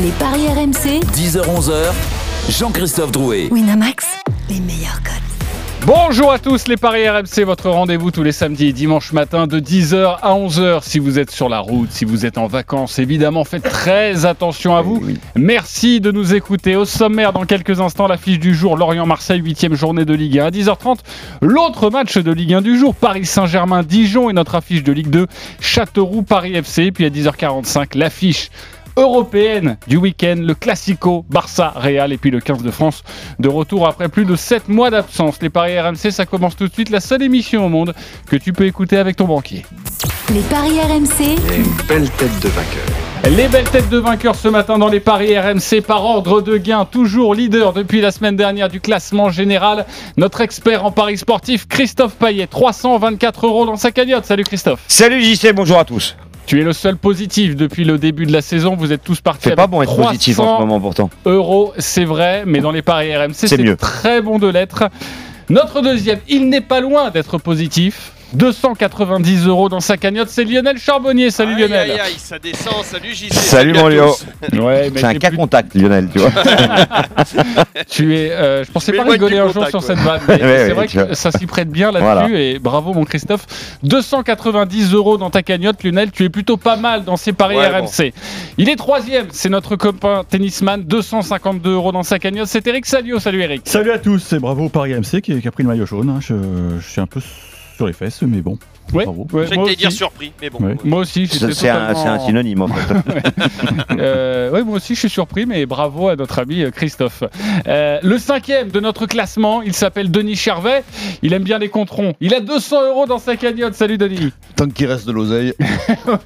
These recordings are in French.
Les paris RMC, 10h-11h, Jean-Christophe Drouet. Winamax, les meilleurs codes. Bonjour à tous les Paris RMC, votre rendez-vous tous les samedis et dimanches matin de 10h à 11h. Si vous êtes sur la route, si vous êtes en vacances, évidemment, faites très attention à vous. Merci de nous écouter. Au sommaire, dans quelques instants, l'affiche du jour, Lorient-Marseille, 8 journée de Ligue 1 à 10h30. L'autre match de Ligue 1 du jour, Paris Saint-Germain-Dijon et notre affiche de Ligue 2, Châteauroux-Paris FC. Puis à 10h45, l'affiche européenne du week-end, le Classico Barça-Real et puis le 15 de France de retour après plus de 7 mois d'absence. Les paris RMC, ça commence tout de suite, la seule émission au monde que tu peux écouter avec ton banquier. Les paris RMC, une belle tête de vainqueur. Les belles têtes de vainqueurs ce matin dans les paris RMC par ordre de gain, toujours leader depuis la semaine dernière du classement général. Notre expert en paris sportif, Christophe Payet, 324 euros dans sa cagnotte. Salut Christophe. Salut JC, bonjour à tous. Tu es le seul positif depuis le début de la saison. Vous êtes tous partis C'est pas bon être positif en 300 ce moment pourtant. euros, c'est vrai, mais dans les paris RMC, C'est c'est mieux. très bon de l'être. Notre deuxième, il n'est pas loin d'être positif. 290 euros dans sa cagnotte, c'est Lionel Charbonnier. Salut Aïe, Lionel. Aïe, aïe, ça descend, salut JC. Salut mon Léo. Ouais, C'est un cas plus- contact Lionel, tu vois. Tu es, euh, je pensais Mais pas rigoler un jour sur ouais. cette vanne, mais c'est vrai vois. que ça s'y prête bien là-dessus Voilà. et bravo mon Christophe. 290 euros dans ta cagnotte, Lionel, tu es plutôt pas mal dans ces paris Ouais, RMC. Il est troisième, c'est notre copain tennisman, 252 euros dans sa cagnotte, c'est Eric Salio. Salut Eric. Salut à tous, et bravo Paris MC qui, qui a pris le maillot jaune. hein. Je, je suis un peu sur les fesses, mais bon. Ouais, ouais, Je moi, t'allais dire aussi. surpris, mais bon. Ouais. moi aussi, j'étais C'est un, totalement- c'est un synonyme en fait. Euh, ouais, moi aussi, je suis surpris, mais bravo à notre ami euh, Christophe. Euh, le cinquième de notre classement, il s'appelle Denis Charvet. Il aime bien les controns. Il a 200 euros dans sa cagnotte. Salut Denis. Tant qu'il reste de l'oseille.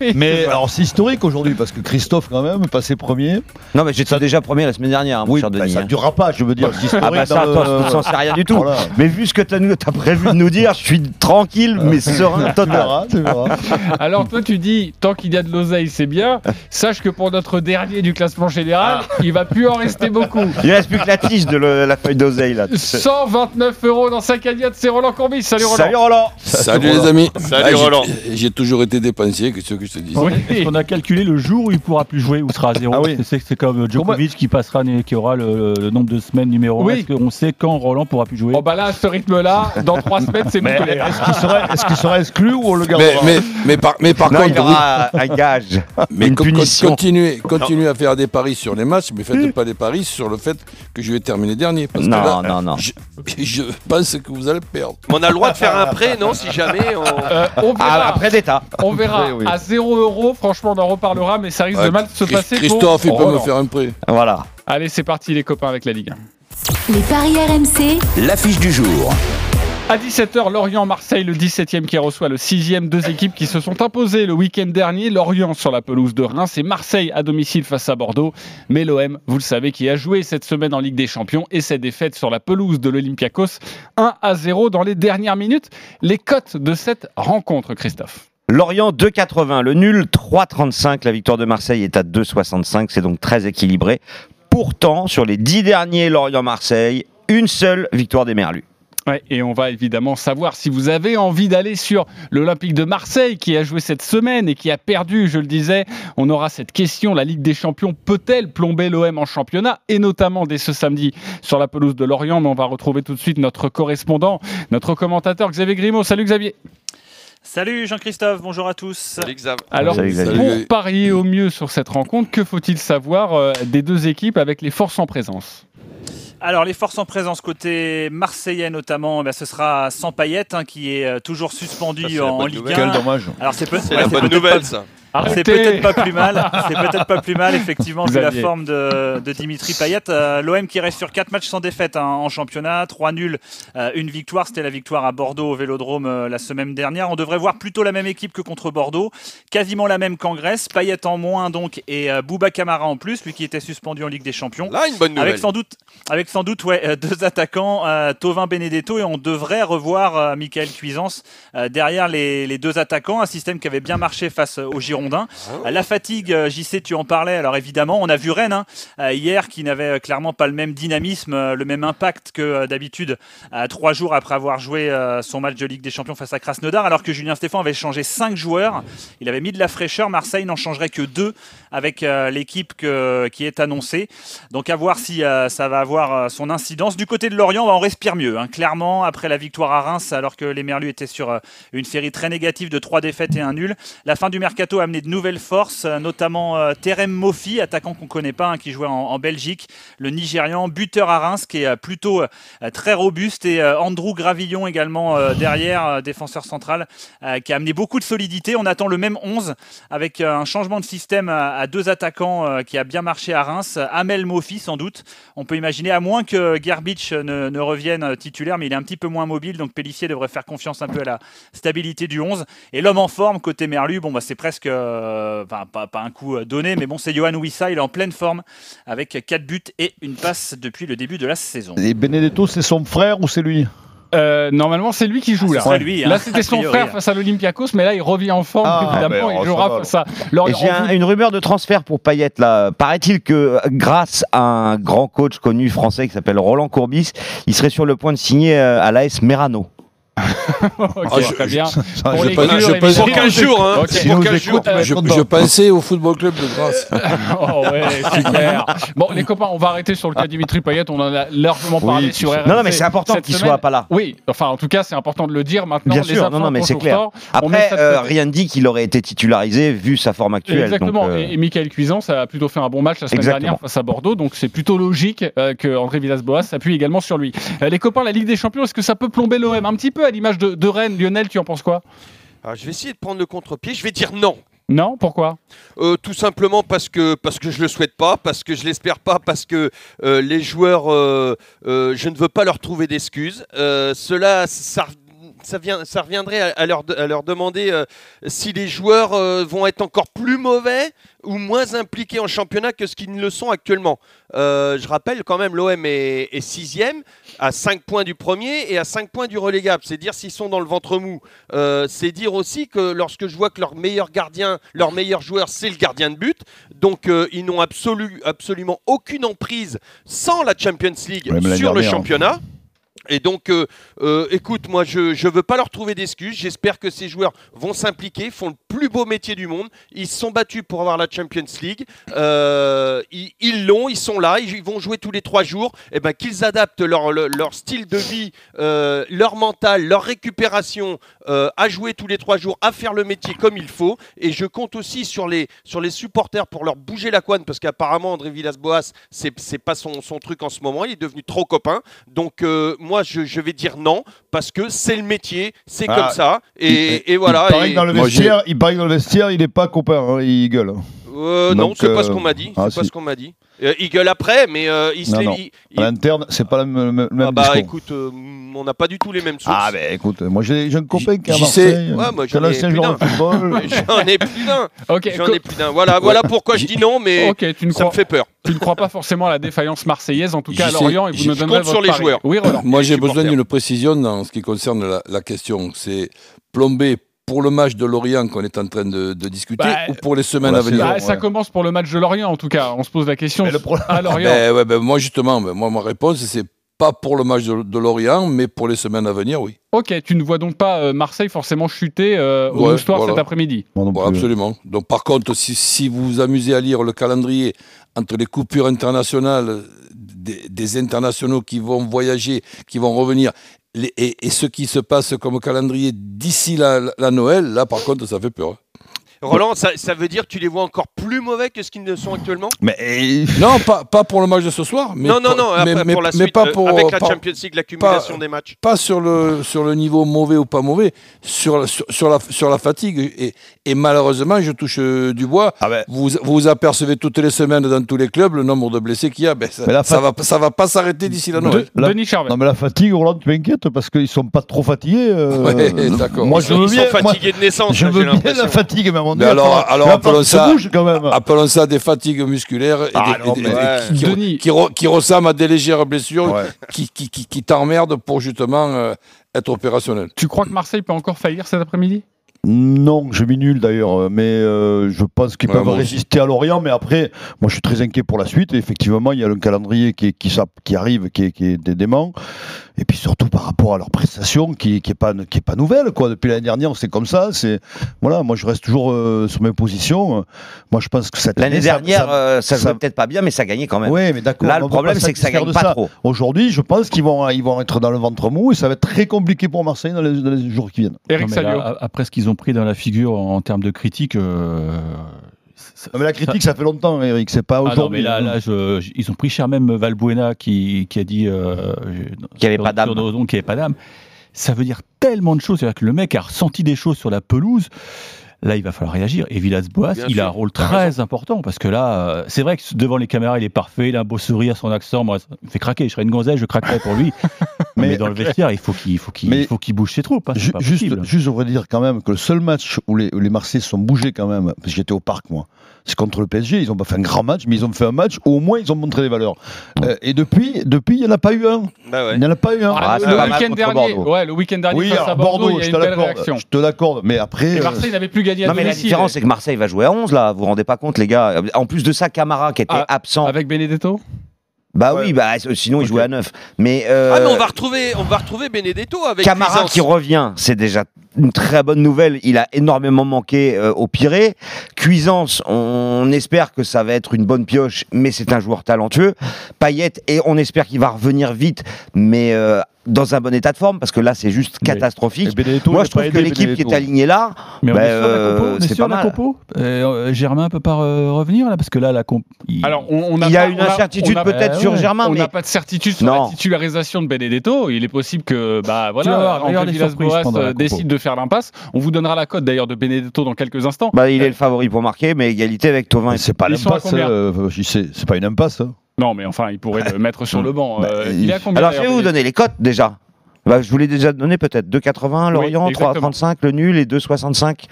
Oui, Mais alors c'est historique aujourd'hui parce que Christophe quand même passé premier. Non mais j'étais déjà premier la semaine dernière, hein, mon Oui, cher bah, Denis. ça hein. ne durera pas, je veux dire. Ah bah ça, le- je t'en sais rien du tout. Voilà. Mais vu ce que t'as as prévu de nous dire, je suis tranquille mais serein Tu total. verras, tu verras. Alors toi, tu dis, tant qu'il y a de l'oseille, c'est bien. Sache que pour notre dernier du classement général, il va plus en rester beaucoup. Il reste plus que la tige de le- la feuille d'oseille là. 129 euros dans sa cagnotte, c'est Roland Courbis. Salut Roland. Salut Roland. Salut les amis. Salut, Ah, j'ai- Roland. J'ai toujours été dépensier, que ce que je te dis. Oui. On a calculé le jour où il pourra plus jouer, où sera à zéro. Ah oui. C'est c'est comme Djokovic qui passera, qui aura le, le nombre de semaines numéro 1. Oui. Qu'on sait quand Roland pourra plus jouer Oh bah là, à ce rythme-là, dans trois semaines, c'est bouclé. est-ce qu'il serait, est-ce qu'il serait exclu ou on le gardera Mais, mais, mais par, mais par Non, il y contre, aura un gage, mais une co- punition. continuez, continuez à faire des paris sur les matchs, mais faites pas des paris sur le fait que je vais terminer dernier. Parce Non, que là, non, non. Je, je pense que vous allez perdre. Mais on a le droit de faire un prêt, non Si jamais on. Euh, on verra. Ah, après d'état. On verra Oui, oui. à 0 euros. Franchement, on en reparlera, mais ça risque de Ouais, mal se Christ- passer. Christophe, il peut me Roland. faire un prêt. Voilà. Allez, c'est parti, les copains, avec la Ligue 1. les paris RMC, L'affiche du jour. À 17h, Lorient-Marseille, le 17e qui reçoit le 6e. Deux équipes qui se sont imposées le week-end dernier. Lorient sur la pelouse de Reims et Marseille à domicile face à Bordeaux. Mais l'OM, vous le savez, qui a joué cette semaine en Ligue des Champions et cette défaite sur la pelouse de l'Olympiakos 1 à 0 dans les dernières minutes. Les cotes de cette rencontre, Christophe. Lorient 2,80, le nul 3,35, la victoire de Marseille est à 2,65, c'est donc très équilibré. Pourtant, sur les 10 derniers Lorient-Marseille, une seule victoire des Merlus. Ouais, et on va évidemment savoir si vous avez envie d'aller sur l'Olympique de Marseille qui a joué cette semaine et qui a perdu, je le disais. On aura cette question, la Ligue des Champions peut-elle plomber l'OM en championnat? Et notamment dès ce samedi sur la pelouse de Lorient Mais on va retrouver tout de suite notre correspondant, notre commentateur Xavier Grimaud. Salut Xavier. Salut Jean-Christophe, bonjour à tous. Salut Xav. Alors, Salut, pour parier au mieux sur cette rencontre, que faut-il savoir euh, des deux équipes avec les forces en présence? Alors les forces en présence côté marseillais notamment, bien, ce sera sans Payet hein, qui est euh, toujours suspendu Ça, en, Ligue nouvelle. 1. Quel dommage. Alors c'est ouais, la bonne peut-être nouvelle, pas- ça. C'est peut-être pas plus mal. C'est peut-être pas plus mal, effectivement, vu la forme de, de Dimitri Payet. Euh, L'OM qui reste sur 4 matchs sans défaite hein, en championnat, 3 nuls, euh, une victoire. C'était la victoire à Bordeaux au Vélodrome euh, la semaine dernière. On devrait voir plutôt la même équipe que contre Bordeaux, quasiment la même qu'en Grèce. Payet en moins donc et euh, Bouba Camara en plus, lui qui était suspendu en Ligue des Champions. Là, une bonne nouvelle. Avec sans doute, avec sans doute ouais, euh, deux attaquants, euh, Tovin Benedetto, et on devrait revoir euh, Michael Cuisance euh, derrière les, les deux attaquants. Un système qui avait bien marché face aux Girondins. Girondins. Euh, La fatigue, euh, JC, tu en parlais. Alors évidemment, on a vu Rennes hein, euh, hier qui n'avait clairement pas le même dynamisme, le même impact que d'habitude trois jours après avoir joué son match de Ligue des Champions face à Krasnodar, alors que Julien Stéphan avait changé cinq joueurs. Il avait mis de la fraîcheur. Marseille n'en changerait que deux avec l'équipe qui est annoncée. Donc à voir si ça va avoir son incidence. Du côté de Lorient, bah, on respire mieux. hein. Clairement, après la victoire à Reims, alors que les Merlus étaient sur une série très négative de trois défaites et un nul, la fin du mercato a amené de nouvelles forces, euh, notamment euh, Terem Mofi, attaquant qu'on connaît pas, hein, qui jouait en, Belgique, le Nigérian, buteur à Reims, qui est euh, plutôt euh, très robuste, et Andrew Gravillon également derrière, défenseur central, qui a amené beaucoup de solidité. On attend le même 11 avec un changement de système à, deux attaquants qui a bien marché à Reims. Amel Mofi, sans doute. On peut imaginer, à moins que Gerbich ne, ne revienne titulaire, mais il est un petit peu moins mobile, donc Pellissier devrait faire confiance un peu à la stabilité du 11. Et l'homme en forme, côté Merlu, bon, bah, c'est presque, euh, enfin, pas, pas un coup euh, donné, mais bon, c'est Johan Wissa, il est en pleine forme, avec 4 buts et une passe depuis le début de la saison. Et Benedetto, c'est son frère ou c'est lui? Euh, normalement, c'est lui qui joue Ah, là. lui, hein, là, c'était son frère face à l'Olympiakos, mais là, il revient en forme, Ah, évidemment, ben, il oh, jouera face à j'ai un- une rumeur de transfert pour Payet là. Paraît-il que grâce à un grand coach connu français qui s'appelle Roland Courbis, il serait sur le point de signer à l'AS Merano. Ok, Ah, je- très bien. Ça, Pour je les. Pour 15 jours, hein. Ok. C'est S'il pour nous 15 jours. écoute, Je, je pensais au football club de Grasse. Oh ouais, super. Bon, les copains, on va arrêter sur le cas Dimitri Payet. On en a largement parlé Oui, sur RMC. Non, non, mais c'est important qu'il soit pas là. Oui, enfin, en tout cas, c'est important de le dire maintenant. Bien les sûr, non, non, mais c'est clair. Après, ça euh, rien ne dit qu'il aurait été titularisé vu sa forme actuelle. Exactement. donc, euh, Et, et Michael Cuisance a plutôt fait un bon match la semaine Exactement. dernière face à Bordeaux, donc c'est plutôt logique euh, que André Villas-Boas s'appuie également sur lui. Euh, les copains, la Ligue des Champions, est-ce que ça peut plomber l'OM un petit peu à l'image de, de Rennes Lionel, tu en penses quoi? Alors, je vais essayer de prendre le contre-pied. Je vais dire non. Non Pourquoi? Euh, tout simplement parce que parce que je le souhaite pas, parce que je l'espère pas, parce que euh, les joueurs, euh, je ne veux pas leur trouver d'excuses. Cela, ça, ça, vient, ça reviendrait à, à leur, de- à leur demander euh, si les joueurs euh, vont être encore plus mauvais ou moins impliqués en championnat que ce qu'ils ne le sont actuellement. Euh, je rappelle quand même, l'OM est, est sixième, à 5 points du premier et à 5 points du relégable. C'est dire s'ils sont dans le ventre mou. C'est dire aussi que lorsque je vois que leur meilleur gardien, leur meilleur joueur, c'est le gardien de but, donc ils n'ont absolu- absolument aucune emprise sans la Champions League sur le dernière, hein. championnat. Et donc, euh, euh, écoute, moi, je ne veux pas leur trouver d'excuses. J'espère que ces joueurs vont s'impliquer, font le plus beau métier du monde. Ils se sont battus pour avoir la Champions League. Euh, ils l'ont, ils sont là, ils, vont jouer tous les trois jours. Et ben qu'ils adaptent leur, leur, style de vie, leur mental, leur récupération à jouer tous les trois jours, à faire le métier comme il faut. Et je compte aussi sur les, sur les supporters pour leur bouger la couenne, parce qu'apparemment, André Villas-Boas, c'est pas son, son truc en ce moment. Il est devenu trop copain. Donc, euh, moi, je, je vais dire non, parce que c'est le métier, c'est Ah, comme ça. Et, et voilà. Il paraît et- que dans le Moi, j'ai- vestiaire, il paraît que dans le vestiaire, il est pas copain, hein, il gueule. Euh, non, Donc, c'est pas euh, ce qu'on m'a dit. ah, c'est pas si. ce qu'on m'a dit. Euh, il gueule après, mais euh, il se Non, l'est- non. il- il- À l'interne, c'est pas le même, le même Ah bah discours. écoute, euh, on n'a pas du tout les mêmes sources. Ah ben écoute, moi j'ai un copain qui est à. Marseille, Ouais, moi, j'en ai plus d'un. J'en ai plus d'un. Ok, J'en ai plus d'un. Voilà, voilà pourquoi je dis non, mais ok, tu ne, ça me fait peur. tu ne crois pas forcément à la défaillance marseillaise, en tout cas à Lorient, et vous je donnerez compte sur votre les pari. joueurs. Oui, Roland. Moi, j'ai besoin d'une précision dans ce qui concerne la, la question. C'est plomber pour le match de Lorient qu'on est en train de, de discuter Bah, ou pour les semaines pour à venir. Bah, Ça ouais. commence pour le match de Lorient, en tout cas. On se pose la question le problème- à Lorient. Ben ouais, ben moi, justement, ben moi, ma réponse, c'est pas pour le match de, de Lorient, mais pour les semaines à venir, oui. Ok, tu ne vois donc pas euh, Marseille forcément chuter euh, au Ouais, Moustoir voilà. cet après-midi. Bon, absolument. Donc, par contre, si, si vous vous amusez à lire le calendrier entre les coupures internationales des, des internationaux qui vont voyager, qui vont revenir, et, ce qui se passe comme calendrier d'ici la, la Noël, là, par contre, ça fait peur. Roland, ça, ça veut dire que tu les vois encore plus mauvais que ce qu'ils ne sont actuellement? Mais eh, Non, pas, pas pour le match de ce soir. Mais Non, non, pas- non, mais, après, mais- pour la mais suite, pas euh, pour, avec la pas- Champions League, l'accumulation des matchs. pas sur le, sur le niveau mauvais ou pas mauvais, sur, sur, sur la, sur la fatigue. Et, et malheureusement, je touche euh, du bois. ah ben, Vous, vous apercevez toutes les semaines dans tous les clubs le nombre de blessés qu'il y a. Ben, ça, Mais la ça fat- va, ça va pas s'arrêter d'ici la Noël. De- là- Denis Charvet. non mais la fatigue, Roland, tu m'inquiètes parce qu'ils sont pas trop fatigués. euh, Ouais, d'accord. Moi Ils je sont, veux ils bien, sont moi, fatigués de naissance, je là, veux bien la fatigue, mais Mais alors- alors appelons ça- se bouge quand même. Appelons ça des fatigues musculaires et Ah des- non, et des- mais et ouais. qui, qui- Denis. qui re- qui ressemblent à des légères blessures Ouais. qui, qui, qui, qui t'emmerdent pour justement euh, être opérationnel. Tu crois que Marseille peut encore faillir cet après-midi? Non, j'ai mis nul d'ailleurs, euh, mais euh, je pense qu'ils Ouais, peuvent résister à Lorient. Mais après, moi je suis très inquiet pour la suite. Et effectivement, il y a le calendrier qui, arrive, qui est, qui est dé- dément. Et puis surtout par rapport à leur prestation qui, qui est pas qui est pas nouvelle quoi. Depuis l'année dernière, c'est comme ça. C'est voilà, moi je reste toujours euh, sur mes positions. Moi je pense que cette L'année année, ça- dernière, ça- euh, ça, ça- peut-être pas bien, mais ça gagnait quand même. Oui, mais d'accord. Là, le problème, c'est que ça gagne pas ça. trop. Aujourd'hui, je pense qu'ils vont, ils vont être dans le ventre mou et ça va être très compliqué pour Marseille dans les, dans les jours qui viennent. Eric Non, là, après ce qu'ils ont pris dans la figure en, en termes de critique. euh, ça- Non, mais la critique, ça fait longtemps, Eric. C'est pas Ah non, mais aujourd'hui. là, hein. là je- je- ils ont pris cher même Valbuena qui, qui a dit euh, Qu'il y avait pas d'âme. qu'il n'y avait pas d'âme. Ça veut dire tellement de choses. C'est-à-dire que le mec a ressenti des choses sur la pelouse. Là, il va falloir réagir. Et Villas-Boas, il a un rôle très important parce que là, euh, c'est vrai que devant les caméras, il est parfait. Il a un beau sourire, son accent, moi, ça me fait craquer. Je serais une gonzesse, je craquerais pour lui. mais, Mais- dans le vestiaire, il faut qu'il il faut qu'il faut qu'il bouge ses troupes. hein, c'est Ju- pas juste, possible. juste, je voudrais dire quand même que le seul match où les, où les Marseillais se sont bougés quand même, parce que j'étais au parc moi, c'est contre le PSG. Ils ont pas fait un grand match, mais ils ont fait un match où au moins ils ont montré des valeurs. Euh, et depuis, depuis, il n'y en a pas eu un. Bah ouais. Il n'y en a pas eu un. Ah, Ah, le week-end dernier, Bordeaux. ouais, le week-end dernier oui, face alors, à Bordeaux, Bordeaux, il y a je une te belle l'accorde. réaction. Je te l'accorde. Mais après, Et Marseille n'avait plus gagné à Non, mais la différence, c'est que Marseille va jouer à 11, là. Vous vous rendez pas compte, les gars. En plus de ça, Camara, qui était Ah, absent. Avec Benedetto? Bah Ouais. oui, bah, sinon, il jouait à 9. Mais, euh, Ah mais on va retrouver, on va retrouver Benedetto avec Camara Cuisance. qui revient, c'est déjà une très bonne nouvelle. Il a énormément manqué euh, au Pirée. Cuisance, on espère que ça va être une bonne pioche, mais c'est un joueur talentueux. Payet, et on espère qu'il va revenir vite, mais euh, dans un bon état de forme, parce que là, c'est juste Mais- catastrophique. Moi, je a trouve que l'équipe qui est alignée là, Mais bah, euh, c'est pas la mal. compo Euh, euh, Germain peut pas euh, revenir là parce que là la comp. il- Alors, on, on Il y a pas- une on a- incertitude a- peut-être Euh, sur ouais. Germain, On mais n'a pas de certitude sur Non. la titularisation de Benedetto. Il est possible que, bah voilà, André Villas-Boas décide de faire l'impasse. On vous donnera la cote d'ailleurs de Benedetto dans quelques instants. bah, il est le favori pour marquer, mais égalité avec Tovin. c'est pas l'impasse. euh, c'est pas une impasse. hein. Non, mais enfin, il pourrait le mettre sur le banc. Bah, Euh, il- il est à combien Alors, je vais vous donner les cotes déjà. Bah, je vous l'ai déjà donné peut-être. 2,80 Lorient, Oui, exactement. 3,35 le nul et 2,65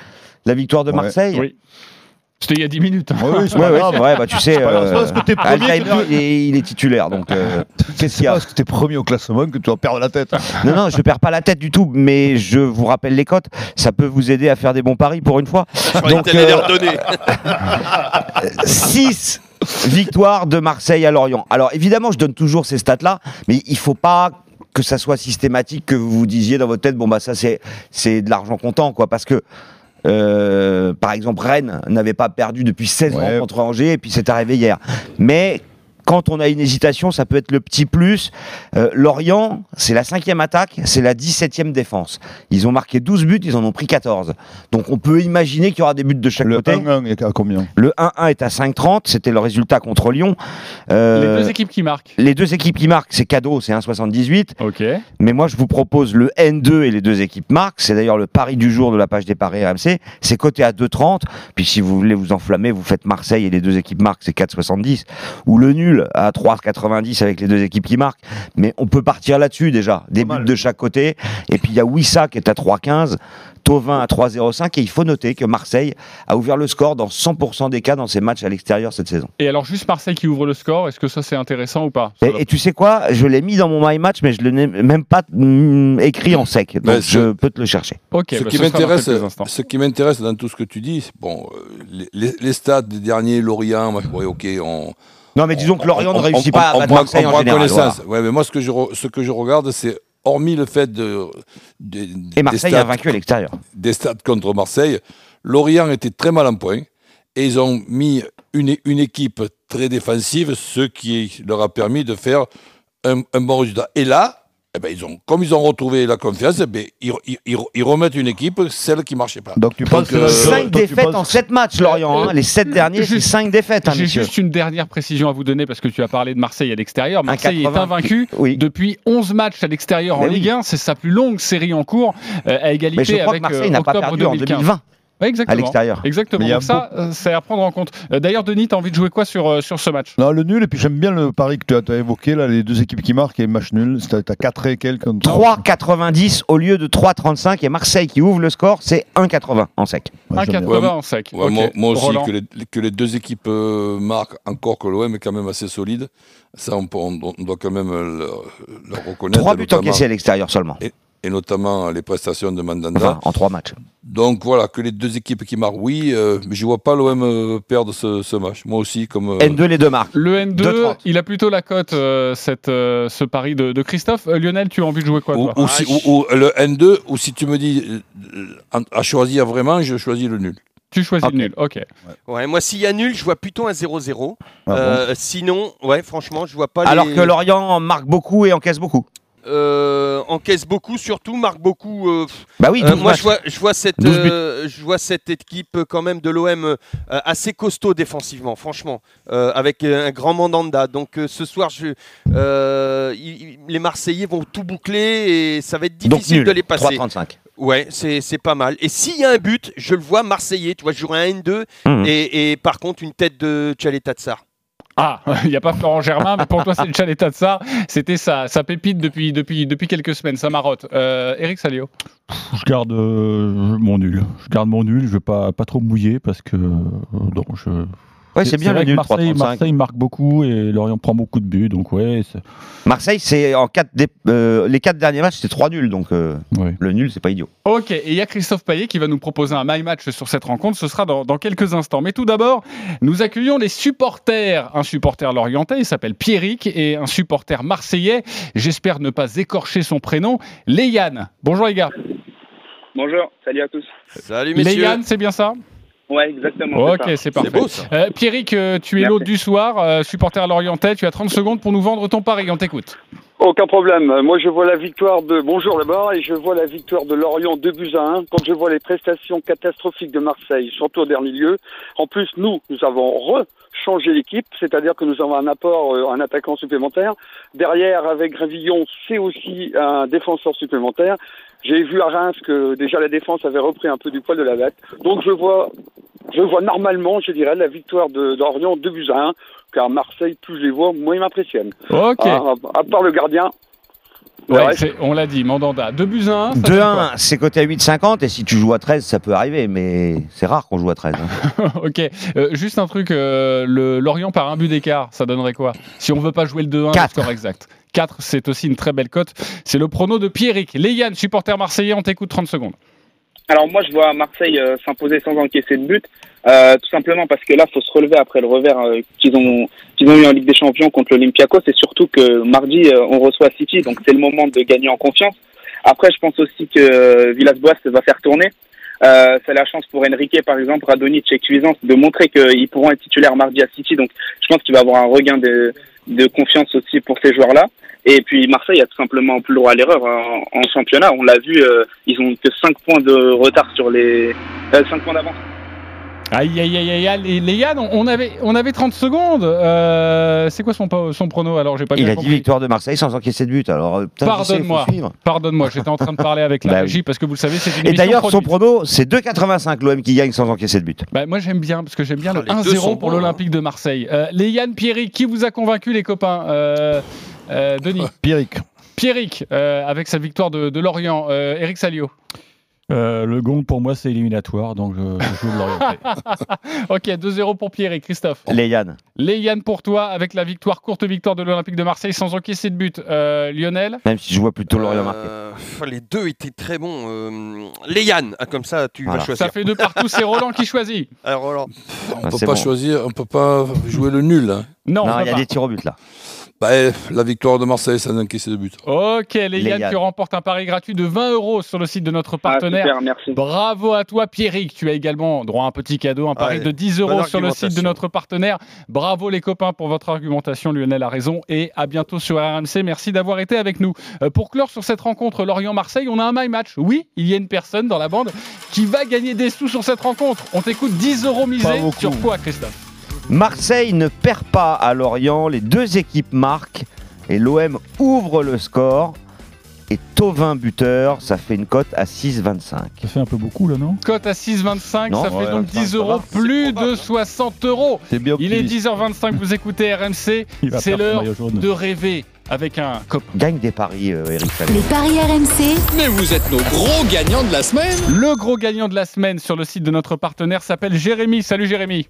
la victoire de Ouais. Marseille. Oui. C'était il y a 10 minutes. hein. Oui, oui, c'est Ouais, pas ouais, grave. c'est vrai, bah, tu sais, c'est euh, il, est, il est titulaire, donc euh, qu'est-ce C'est qu'il y pas a parce que t'es premier au classement que tu vas perdre la tête. Non, non, je perds pas la tête du tout, mais je vous rappelle les cotes, ça peut vous aider à faire des bons paris pour une fois. Je croyais Donc, t'allais les euh, redonner. 6 victoires de Marseille à Lorient. Alors évidemment, je donne toujours ces stats-là, mais il faut pas que ça soit systématique, que vous vous disiez dans votre tête, bon bah ça c'est c'est de l'argent comptant, quoi, parce que euh, par exemple Rennes n'avait pas perdu depuis 16 Ouais. ans contre Angers, et puis c'est arrivé hier. Mais quand on a une hésitation, ça peut être le petit plus. Euh, Lorient, c'est la cinquième attaque, c'est la 17e défense. Ils ont marqué 12 buts, ils en ont pris 14. Donc on peut imaginer qu'il y aura des buts de chaque Le côté. 1-1 est à combien Le 1-1 est à 5,30, c'était le résultat contre Lyon. Euh, Les deux équipes qui marquent. les deux équipes qui marquent, c'est cadeau, c'est 1,78. Ok. Mais moi, je vous propose le N2 et les deux équipes marquent. C'est d'ailleurs le pari du jour de la page des paris RMC. C'est coté à 2,30. Puis si vous voulez vous enflammer, vous faites Marseille et les deux équipes marquent, c'est 4,70. Ou le nul à 3,90 avec les deux équipes qui marquent. Mais on peut partir là-dessus déjà. Des buts de chaque côté. Et puis il y a Wissa qui est à 3,15. Tovin à 3,05 et il faut noter que Marseille a ouvert le score dans 100% des cas dans ses matchs à l'extérieur cette saison. Et alors, juste Marseille qui ouvre le score, est-ce que ça c'est intéressant ou pas? Et, et tu sais quoi? Je l'ai mis dans mon My Match, mais je ne l'ai même pas mm, écrit en sec. Donc je peux te le chercher. Ok, ce, bah, qui m'intéresse, ce qui m'intéresse dans tout ce que tu dis, c'est, bon, euh, les, les- les stats des derniers Lorient, moi, ouais, ok, on. Non, mais disons que Lorient on- ne réussit on- pas à battre Marseille en général. connaissance. voilà. Ouais, mais moi, ce que je, re- ce que je regarde, c'est hormis le fait de. de- Et des Marseille stats- a vaincu à l'extérieur. des stats contre Marseille, Lorient était très mal en point et ils ont mis une, une équipe très défensive, ce qui leur a permis de faire un, un bon résultat. Et là, eh ben, ils ont, comme ils ont retrouvé la confiance, eh ben, ils, ils- ils- ils remettent une équipe, celle qui marchait pas. Donc tu penses que euh, Cinq donc tu défaites penses- en 7 matchs, Lorient. hein. Les 7 derniers, c'est juste- 5 défaites, hein, J'ai juste une dernière précision à vous donner parce que tu as parlé de Marseille à l'extérieur. Marseille est 1,80. invaincu Oui. depuis 11 matchs à l'extérieur en oui. Ligue 1. C'est sa plus longue série en cours euh, à égalité Mais je crois que avec Marseille euh, n'a pas octobre perdu en 2015. 2020 Ouais, à exactement. l'extérieur. Exactement. Donc ça, euh, c'est à prendre en compte. Euh, D'ailleurs, Denis, tu as envie de jouer quoi sur, euh, sur ce match? Non, le nul, et puis j'aime bien le pari que tu as, évoqué, là, les deux équipes qui marquent et match nul. T'as t'as 4 et quelques. 3,90 au lieu de 3,35 et Marseille qui ouvre le score, c'est 1,80 en sec. Ouais, j'aime bien. 1,80 Ouais, en sec. Moi, moi aussi, que les, que les deux équipes euh, marquent, encore que l'OM est quand même assez solide, ça on, peut- on- on doit quand même le, le reconnaître. 3 buts encaissés à l'extérieur seulement. et notamment les prestations de Mandanda. Enfin, en trois matchs. Donc voilà, que les deux équipes qui marquent, oui, euh, mais je vois pas l'OM euh, perdre ce, ce match. Moi aussi, comme. euh, N2, les deux marques. Le N2, 2,30. il a plutôt la cote, euh, cette, euh, ce pari de, de Christophe. Euh, Lionel, tu as envie de jouer quoi ou, toi? ou si- ou- ou le N2, ou si tu me dis euh, à choisir vraiment, je choisis le nul. Tu choisis le nul, ok. Ouais, moi, s'il y a nul, je vois plutôt un 0-0. Ah bon? Sinon, ouais, franchement, je vois pas Alors les... que Lorient marque beaucoup et encaisse beaucoup. Euh, encaisse beaucoup, surtout marque beaucoup. euh, Bah oui, euh, 12 moi, je vois, je vois cette, 12 buts. je vois cette équipe quand même de l'OM assez costaud défensivement, franchement, avec un grand mandanda. Donc ce soir, je, il- il- les Marseillais vont tout boucler et ça va être Donc difficile nul. de les passer. 3,35. Ouais, c'est pas mal. Et s'il y a un but, je le vois Marseillais. Tu vois, jouerai un N2 Mhm. et, et par contre une tête de Tchaletatsar. Ah, il n'y a pas Florent Germain, mais pour toi, c'est le Chaleta de ça. C'était ça, ça pépite depuis, depuis, depuis quelques semaines, ça marotte. Euh, Eric Salio. Je garde euh, mon nul. Je garde mon nul. Je vais pas pas trop mouiller parce que euh, je. Ouais, c'est bien le nul, Marseille, 3,35. Marseille marque beaucoup et Lorient prend beaucoup de buts, donc ouais. c'est- Marseille, c'est en quatre dé- euh, les quatre derniers matchs, c'est 3 nuls. Donc euh, ouais. le nul, c'est pas idiot. Ok, et il y a Christophe Payet qui va nous proposer un my match sur cette rencontre. Ce sera dans, dans quelques instants. Mais tout d'abord, nous accueillons les supporters. Un supporter lorientais, il s'appelle Pierrick, et un supporter marseillais. J'espère ne pas écorcher son prénom. Léyanne. Bonjour les gars. Bonjour, salut à tous. Salut messieurs. Léyanne, c'est bien ça? Ouais, exactement. Ok, c'est parfait. Beau ça. Euh, Pierrick, euh, tu es l'hôte du soir, euh, supporter lorientais. Tu as 30 secondes pour nous vendre ton pari. On t'écoute. Aucun problème. Euh, Moi, je vois la victoire de. Bonjour d'abord, et je vois la victoire de Lorient 2 buts à 1. Quand je vois les prestations catastrophiques de Marseille, surtout au dernier lieu. En plus, nous, nous avons rechangé l'équipe, c'est-à-dire que nous avons un apport, euh, un attaquant supplémentaire. Derrière, avec Gravillon, c'est aussi un défenseur supplémentaire. J'ai vu à Reims que déjà la défense avait repris un peu du poil de la bête. Donc, je vois, je vois normalement, je dirais, la victoire de Lorient 2 buts à 1. Car Marseille, plus je les vois, moins ils m'impressionnent. Ok. Ah, à, à part le gardien. Ouais, on l'a dit, Mandanda. 2 buts à 1. 2-1, c'est coté à 8,50 et si tu joues à 13, ça peut arriver, mais c'est rare qu'on joue à 13. hein. ok. Euh, juste un truc, euh, le Lorient par un but d'écart, ça donnerait quoi? Si on veut pas jouer le 2-1, le Quatre. score exact. 4, c'est aussi une très belle cote. C'est le prono de Pierrick. Léyanne, supporter marseillais, on t'écoute 30 secondes. Alors moi, je vois Marseille euh, s'imposer sans encaisser de but, euh, tout simplement parce que là, faut se relever après le revers euh, qu'ils ont eu en Ligue des Champions contre l'Olympiakos. C'est surtout que mardi, on reçoit City, donc c'est le moment de gagner en confiance. Après, je pense aussi que Villas-Boas va faire tourner. C'est la chance pour Enrique, par exemple, Radonic et Cuisance de montrer qu'ils pourront être titulaires mardi à City. Donc, je pense qu'il va avoir un regain de, de confiance aussi pour ces joueurs-là. Et puis Marseille a tout simplement plus le droit à l'erreur hein. en, championnat. On l'a vu, euh, ils ont que 5 points de retard sur les euh, 5 points d'avance. Aïe, aïe, aïe, aïe, aïe. Léyanne, on on avait, on avait 30 secondes. Euh, c'est quoi son, son prono Alors, j'ai pas Il bien a dit victoire de Marseille sans encaisser de but. Alors, euh, Pardonne-moi. Pardonne-moi, j'étais en train de parler avec la Bah régie oui. parce que vous le savez, c'est une Et d'ailleurs, son prono, c'est 2,85 l'OM qui gagne sans encaisser de but. Bah, moi j'aime bien parce que j'aime bien le les deux 1-0 sont pour l'Olympique de Marseille. Euh, Léyanne Pierrick, qui vous a convaincu les copains Euh, euh, Denis Pierrick. Pierrick, euh, avec sa victoire de, de Lorient. Euh, Eric Salio. Euh, le gong pour moi c'est éliminatoire, donc je, je joue le Lorientais. ok, 2-0 pour Pierrick. Christophe. Léyanne. Léyanne pour toi, avec la victoire, courte victoire de l'Olympique de Marseille sans encaisser de but. Euh, Lionel Même si je vois plutôt Lorient. Euh, les deux étaient très bons. Euh, Léane, ah, comme ça, tu Voilà. vas choisir. Ça fait deux partout, c'est Roland qui choisit. Alors, alors, On Ah, peut pas bon. choisir, on peut pas jouer le nul. hein. Non, il y a pas. des tirs au but là. Bah, la victoire de Marseille sans encaisser de but. Ok, Léyanne, Léyanne. tu remportes un pari gratuit de 20 euros sur le site de notre Ah, partenaire. super, merci. Bravo à toi, Pierrick. Tu as également droit à un petit cadeau, un pari de 10 bonne euros sur le site de notre partenaire. Bravo les copains pour votre argumentation. Lionel a raison. Et à bientôt sur RMC. Merci d'avoir été avec nous. Euh, pour clore sur cette rencontre Lorient-Marseille, on a un my match. Oui, il y a une personne dans la bande qui va gagner des sous sur cette rencontre. On t'écoute 10 euros misés. Sur quoi, Christophe? Marseille ne perd pas à Lorient. Les deux équipes marquent et l'OM ouvre le score. Et Tovin buteur, ça fait une cote à 6,25. Ça fait un peu beaucoup là, non? Cote à 6,25. Non, Ça fait ouais, donc enfin, 10 ça euros. Plus de 60 euros. C'est bien Il est optimiste. 10h25. Vous écoutez RMC. C'est l'heure de rêver avec un copain. Gagne des paris, euh, Eric Salé. Les paris RMC, Mais vous êtes nos gros gagnants de la semaine Le gros gagnant de la semaine sur le site de notre partenaire s'appelle Jérémy. Salut Jérémy.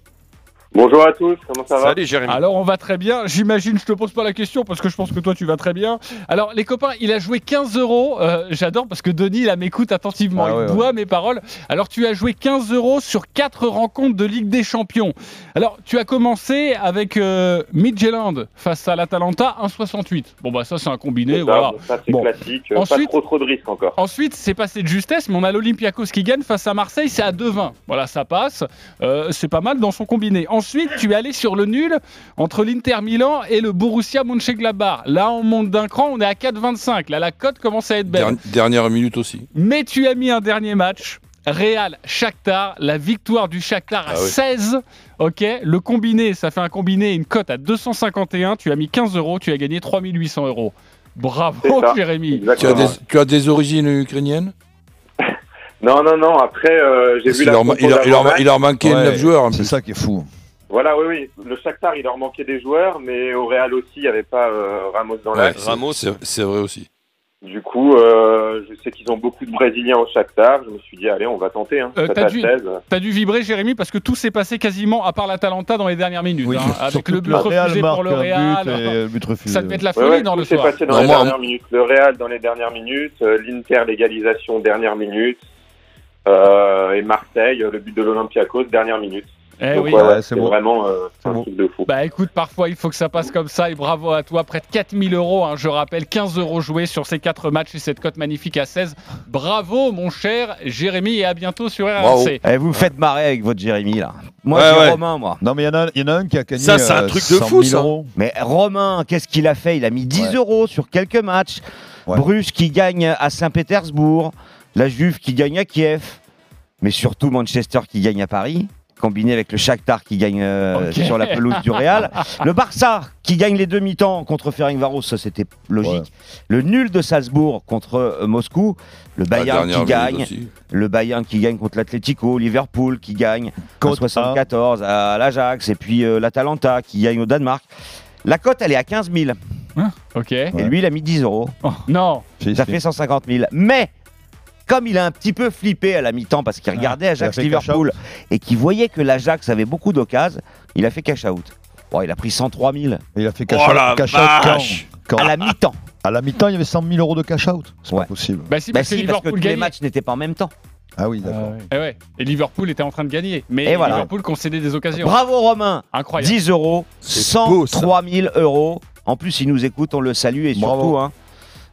Bonjour à tous, comment ça va Salut Jérémy. Alors on va très bien. J'imagine, je te pose pas la question parce que je pense que toi tu vas très bien. Alors les copains, il a joué 15 euros. Euh, J'adore parce que Denis là m'écoute attentivement. Ah il ouais, boit mes paroles. Alors tu as joué 15 euros sur 4 rencontres de Ligue des Champions. Alors tu as commencé avec euh, Midtjylland face à l'Atalanta 1,68. Bon bah ça c'est un combiné. Ça, Voilà. ça, c'est Bon. classique, euh, Ensuite- pas trop trop de risques encore. Ensuite, c'est passé de justesse, mais on a l'Olympiakos qui gagne face à Marseille, c'est à 2,20. Voilà, ça passe. Euh, c'est pas mal dans son combiné. Ensuite, tu es allé sur le nul entre l'Inter Milan et le Borussia Mönchengladbach. Là, on monte d'un cran, on est à 4,25. Là, la cote commence à être belle. Der- dernière minute aussi. Mais tu as mis un dernier match. Real Shakhtar, la victoire du Shakhtar à Ah oui. 16. Ok, le combiné, ça fait un combiné, une cote à 251. Tu as mis 15 euros, tu as gagné 3800 euros. Bravo, Jérémy. Tu as, des, tu as des origines ukrainiennes? Non, non, non, après, euh, j'ai vu qu'il la leur, il, il, il manquait Ouais, 9 joueurs. C'est ça qui est fou. Voilà, oui, oui. Le Shakhtar, il leur manquait des joueurs, mais au Real aussi, il n'y avait pas euh, Ramos dans Ouais, l'axe. c'est- Ramos. c'est vrai aussi. Du coup, euh, je sais qu'ils ont beaucoup de Brésiliens au Shakhtar. Je me suis dit, allez, on va tenter. Hein. Euh, t'as dû- 16. T'as dû vibrer, Jérémy, parce que tout s'est passé quasiment à part l'Atalanta dans les dernières minutes. Oui, hein, avec le but le Real refusé marque pour le un but Real. et le but refusé. Ça devait être la Ouais, folie ouais, dans tout le s'est soir. passé dans Non, les moi, dernières minutes. Le Real dans les dernières minutes, euh, l'Inter l'égalisation dernière minute, euh, et Marseille le but de l'Olympiakos dernière minute. Eh Donc, oui. ouais, Ouais, ouais, c'est vraiment euh, un truc de fou. Bah écoute, parfois il faut que ça passe comme ça et bravo à toi. Près de 4000 euros, hein, je rappelle, 15 euros joués sur ces 4 matchs et cette cote magnifique à 16. Bravo mon cher Jérémy et à bientôt sur. RMC. Eh, vous me faites marrer avec votre Jérémy là. Moi, Ouais, j'ai ouais. Romain, moi. Non, mais il y, en a- y en a un qui a gagné Ça, c'est un euh, truc de 100 fou, 000 ça. euros. Mais Romain, qu'est-ce qu'il a fait? Il a mis 10 Ouais. euros sur quelques matchs. Ouais. Bruges qui gagne à Saint-Pétersbourg, la Juve qui gagne à Kiev, mais surtout Manchester qui gagne à Paris, combiné avec le Shakhtar qui gagne euh, sur la pelouse du Real, le Barça qui gagne les demi-temps contre Ferencvaros, ça c'était logique. Ouais. Le nul de Salzbourg contre euh, Moscou, le Bayern qui gagne, aussi. le Bayern qui gagne contre l'Atlético, Liverpool qui gagne en Cote 74 à l'Ajax et puis euh, l'Atalanta qui gagne au Danemark. La cote elle est à 15 000 Ok. et lui il a mis 10 euros. Oh, non. Ça fait 150 000. Mais comme il a un petit peu flippé à la mi-temps parce qu'il regardait Ajax Liverpool et qu'il voyait que l'Ajax avait beaucoup d'occasions, il a fait cash out. Bon, il a pris 103 000 Il a fait cash Oh out, cash out quand, quand à la mi-temps. À la mi-temps, il y avait 100 000 euros de cash out. C'est Ouais. pas possible. Bah si, Bah parce que si, parce que Liverpool tous les matchs n'étaient pas en même temps. Ah oui, d'accord. Eh ouais. Et Liverpool était en train de gagner. Mais Et voilà. Liverpool concédait des occasions. Bravo Romain Incroyable. 10 euros, C'est beau, ça. 103 000 euros. En plus, il nous écoute, on le salue et Bravo. surtout, hein,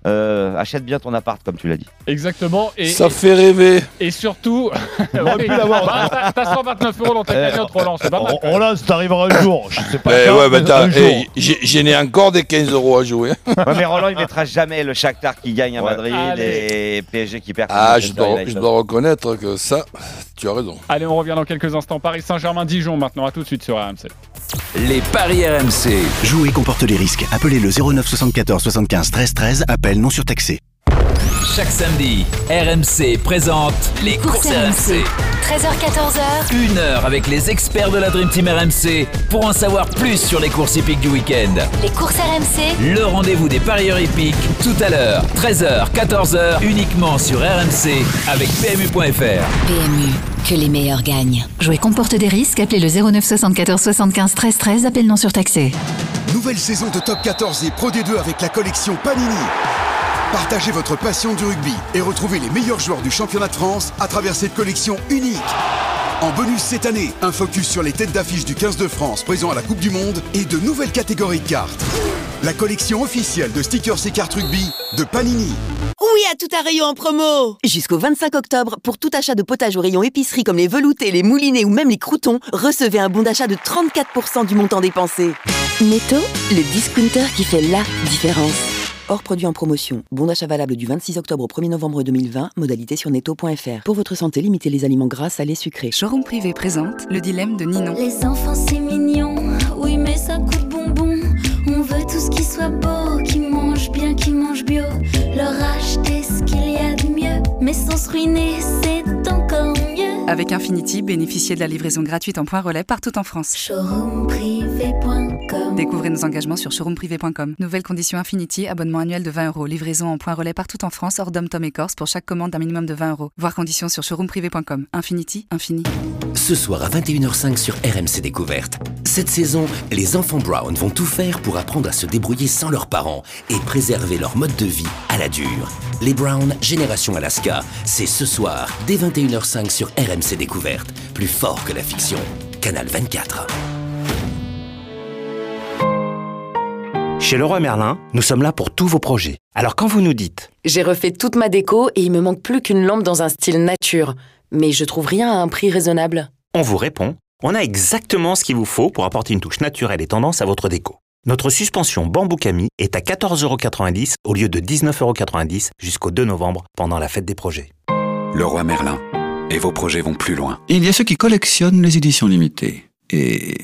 euh, achète bien ton appart comme tu l'as dit. Exactement. Et, Ça fait rêver. et surtout. Bah, t'as- T'as 129 euros dans ta Eh, cagnotte, Roland. C'est pas mal. On, lance, t'arriveras un jour. Je sais pas Eh quand, ouais, bah, t'as- eh, encore des 15 euros à jouer. Ouais, mais Roland, il mettra jamais le Shakhtar qui gagne à Ouais. Madrid Allez. et PSG qui perd. Ah, je dois, je dois reconnaître que ça, tu as raison. Allez, on revient dans quelques instants. Paris Saint-Germain-Dijon maintenant. À tout de suite sur RMC. Les paris RMC. Jouer comporte les risques. Appelez le 09 74 75 13 13. Appel non surtaxé. Chaque samedi, RMC présente les courses RMC. 13h14h. Une heure avec les experts de la Dream Team RMC pour en savoir plus sur les courses hippiques du week-end. Les courses RMC. Le rendez-vous des parieurs hippiques tout à l'heure, 13h, 14h, uniquement sur RMC avec PMU.fr. PMU, que les meilleurs gagnent. Jouer comporte des risques. Appelez le 09 74 75 13 13. Appel non surtaxé. Nouvelle saison de Top 14 et Pro D2 avec la collection Panini. Partagez votre passion du rugby et retrouvez les meilleurs joueurs du championnat de France à travers cette collection unique. En bonus cette année, un focus sur les têtes d'affiche du 15 de France présent à la Coupe du Monde et de nouvelles catégories de cartes. La collection officielle de stickers et cartes rugby de Panini. Oui à tout un rayon en promo Jusqu'au 25 octobre, pour tout achat de potage au rayon épicerie comme les veloutés, les moulinets ou même les croutons, recevez un bon d'achat de 34% du montant dépensé. Netto, le discounter qui fait la différence. Hors produit en promotion. Bon d'achat valable du 26 octobre au 1er novembre 2020. Modalité sur netto.fr. Pour votre santé, limitez les aliments gras, salés, sucrés. Showroom privé présente le dilemme de Ninon. Les enfants c'est mignon, oui mais ça coûte bonbon. On veut tout ce qui soit beau, qui mange bien, qui mange bio. Leur acheter ce qu'il y a de mieux, mais sans se ruiner, c'est encore mieux. Avec Infinity, bénéficiez de la livraison gratuite en point relais partout en France. Showroomprivé.com. Découvrez nos engagements sur showroomprivé.com. Nouvelle condition Infinity, abonnement annuel de 20 euros. Livraison en point relais partout en France, hors dom tom et Corse pour chaque commande d'un minimum de 20 euros. Voir conditions sur showroomprivé.com. Infinity, infini. Ce soir à 21h05 sur RMC Découverte. Cette saison, les enfants Brown vont tout faire pour apprendre à se débrouiller sans leurs parents et préserver leur mode de vie à la dure. Les Brown, Génération Alaska, c'est ce soir, dès 21h05 sur RMC Découverte. Plus fort que la fiction. Canal 24. Chez Leroy Merlin, nous sommes là pour tous vos projets. Alors quand vous nous dites J'ai refait toute ma déco et il me manque plus qu'une lampe dans un style nature, mais je trouve rien à un prix raisonnable. On vous répond on a exactement ce qu'il vous faut pour apporter une touche naturelle et tendance à votre déco. Notre suspension bambou Cami est à 14,90€ au lieu de 19,90€ jusqu'au 2 novembre pendant la fête des projets. Leroy Merlin. Et vos projets vont plus loin. Il y a ceux qui collectionnent les éditions limitées. Et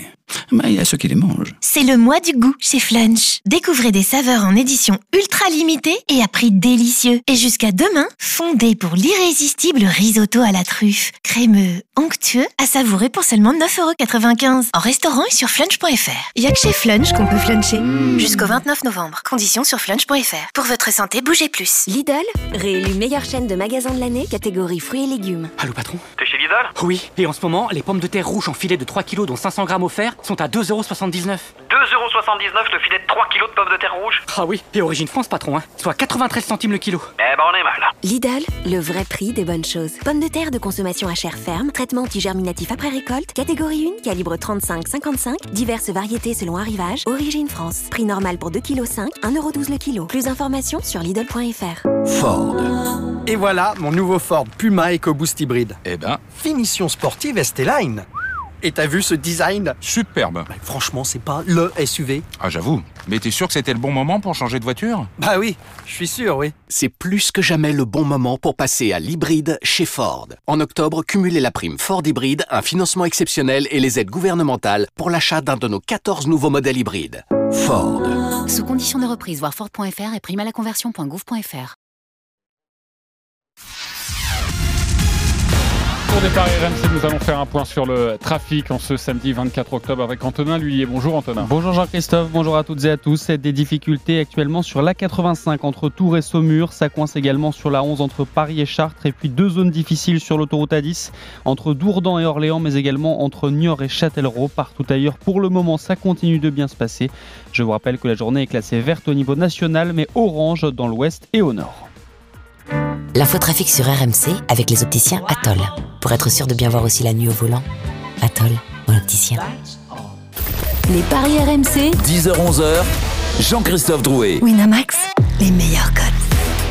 ben, il y a ceux qui les mangent. C'est le mois du goût chez Flunch. Découvrez des saveurs en édition ultra limitée et à prix délicieux. Et jusqu'à demain, fondez pour l'irrésistible risotto à la truffe. Crémeux, onctueux, à savourer pour seulement 9,95€ en restaurant et sur flunch.fr. Y'a que chez Flunch qu'on peut fluncher. Jusqu'au 29 novembre. Conditions sur flunch.fr. Pour votre santé, bougez plus. Lidl, réélu meilleure chaîne de magasins de l'année, catégorie fruits et légumes. Allô patron? T'es chez Lidl? Oui, et en ce moment, les pommes de terre rouges en filet de 3 kg dont 500 grammes offerts sont à 2,79€. 2,79€ le filet de 3 kg de pommes de terre rouges Ah oui, et origine France patron, hein, soit 93 centimes le kilo. Eh ben on est mal. Lidl, le vrai prix des bonnes choses. Pommes de terre de consommation à chair ferme, traitement anti-germinatif après récolte, catégorie 1, calibre 35-55, diverses variétés selon arrivage, origine France. Prix normal pour 2,5 kg, 1,12€ le kilo. Plus d'informations sur Lidl.fr. Ford. Et voilà mon nouveau Ford Puma EcoBoost hybride. Eh ben, Finition sportive ST-Line. Et t'as vu ce design? Superbe. Bah, Franchement, c'est pas le SUV. Ah, j'avoue. Mais t'es sûr que c'était le bon moment pour changer de voiture? Bah oui, je suis sûr, oui. C'est plus que jamais le bon moment pour passer à l'hybride chez Ford. En octobre, cumulez la prime Ford Hybride, un financement exceptionnel et les aides gouvernementales pour l'achat d'un de nos 14 nouveaux modèles hybrides. Ford. Sous condition de reprise, voir Ford.fr et prime à la conversion.gouv.fr. Pour des paris RMC, nous allons faire un point sur le trafic en ce samedi 24 octobre avec Antonin Lhuillier. Bonjour Antonin. Bonjour Jean-Christophe, bonjour à toutes et à tous. Des difficultés actuellement sur l'A85 entre Tours et Saumur. Ça coince également sur la 11 entre Paris et Chartres. Et puis deux zones difficiles sur l'autoroute A10 entre Dourdan et Orléans, mais également entre Niort et Châtellerault. Partout ailleurs, pour le moment, ça continue de bien se passer. Je vous rappelle que la journée est classée verte au niveau national, mais orange dans l'ouest et au nord. L'infotrafic sur RMC avec les opticiens Atoll. Pour être sûr de bien voir aussi la nuit au volant, Atoll, mon opticien. Les paris RMC, 10h-11h, Jean-Christophe Drouet. Winamax, les meilleurs codes.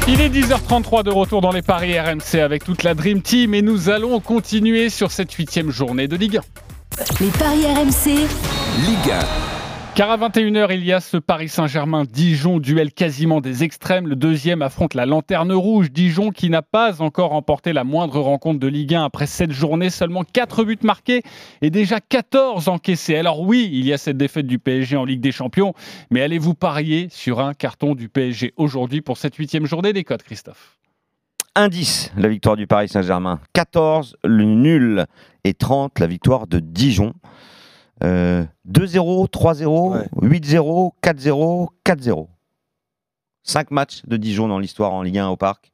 Il est 10h33 de retour dans les paris RMC avec toute la Dream Team et nous allons continuer sur cette huitième journée de Ligue 1. Les paris RMC, Ligue 1. Car à 21h, il y a ce Paris Saint-Germain-Dijon, duel quasiment des extrêmes. Le deuxième affronte la Lanterne Rouge. Dijon qui n'a pas encore remporté la moindre rencontre de Ligue 1 après cette journée. Seulement 4 buts marqués et déjà 14 encaissés. Alors oui, il y a cette défaite du PSG en Ligue des Champions, mais allez-vous parier sur un carton du PSG aujourd'hui pour cette huitième journée des codes, Christophe? Indice, la victoire du Paris Saint-Germain. 14, le nul. Et 30, la victoire de Dijon. Euh, 2-0, 3-0, 8-0, 4-0, 4-0. 5 matchs de Dijon dans l'histoire en Ligue 1 au Parc.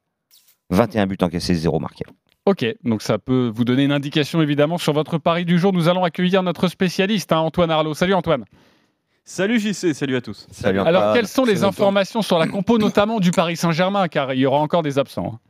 21 buts encaissés, 0 marqués. Ok, donc ça peut vous donner une indication évidemment sur votre pari du jour. Nous allons accueillir notre spécialiste, hein, Antoine Arlot. Salut Antoine. Salut JC, salut à tous. Salut Alors quelles sont les informations sur la compo notamment du Paris Saint-Germain car il y aura encore des absents hein.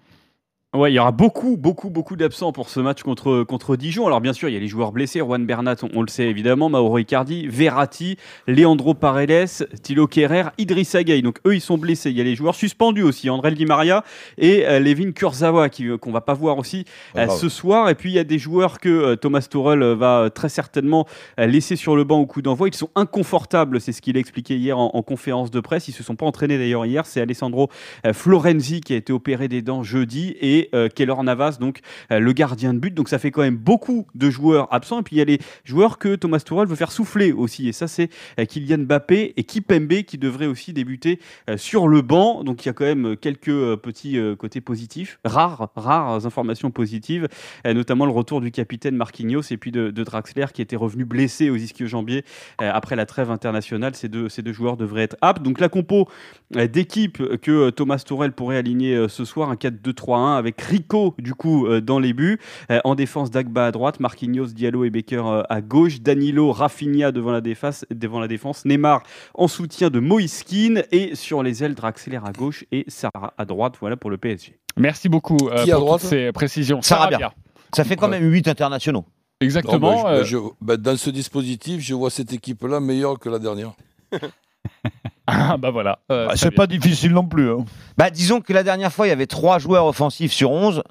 Ouais, il y aura beaucoup, beaucoup, beaucoup d'absents pour ce match contre, contre Dijon. Alors bien sûr, il y a les joueurs blessés, Juan Bernat, on, on le sait évidemment, Mauro Icardi, Verratti, Leandro Paredes, Thilo Kerrer, Idrissa Gueye. Donc eux, ils sont blessés. Il y a les joueurs suspendus aussi, André Di Maria et euh, Levin Kurzawa, euh, qu'on va pas voir aussi euh, ce soir. Et puis il y a des joueurs que euh, Thomas Tuchel va très certainement laisser sur le banc au coup d'envoi. Ils sont inconfortables, c'est ce qu'il a expliqué hier en, en conférence de presse. Ils se sont pas entraînés d'ailleurs hier. C'est Alessandro Florenzi qui a été opéré des dents jeudi et et euh, Keylor Navas, donc euh, le gardien de but. Donc ça fait quand même beaucoup de joueurs absents. Et puis il y a les joueurs que Thomas Tuchel veut faire souffler aussi. Et ça, c'est euh, Kylian Mbappé et Kipembe qui devraient aussi débuter sur le banc. Donc il y a quand même quelques petits côtés positifs, rares, rares informations positives, notamment le retour du capitaine Marquinhos et puis de, Draxler qui était revenu blessé aux ischio-jambiers après la trêve internationale. Ces deux, joueurs devraient être aptes. Donc la compo d'équipe que Thomas Tourel pourrait aligner ce soir, un 4-2-3-1 avec Rico du coup euh, dans les buts. Euh, en défense, Dagba à droite, Marquinhos, Diallo et Baker euh, à gauche, Danilo, Rafinha devant la défense, devant la défense, Neymar en soutien de Moïse Kean et sur les ailes Draxler à gauche et Sarah à droite. Voilà pour le PSG. Merci beaucoup euh, Qui à droite toutes ces précisions. Sarabia. Sarabia. Ça fait quand même 8 internationaux. Exactement. Non, bah, euh, je- bah, je- bah, dans ce dispositif, je vois cette équipe-là meilleure que la dernière. Ah bah voilà. euh, très c'est pas difficile non plus. hein. Bah, disons que la dernière fois, il y avait 3 joueurs offensifs sur 11.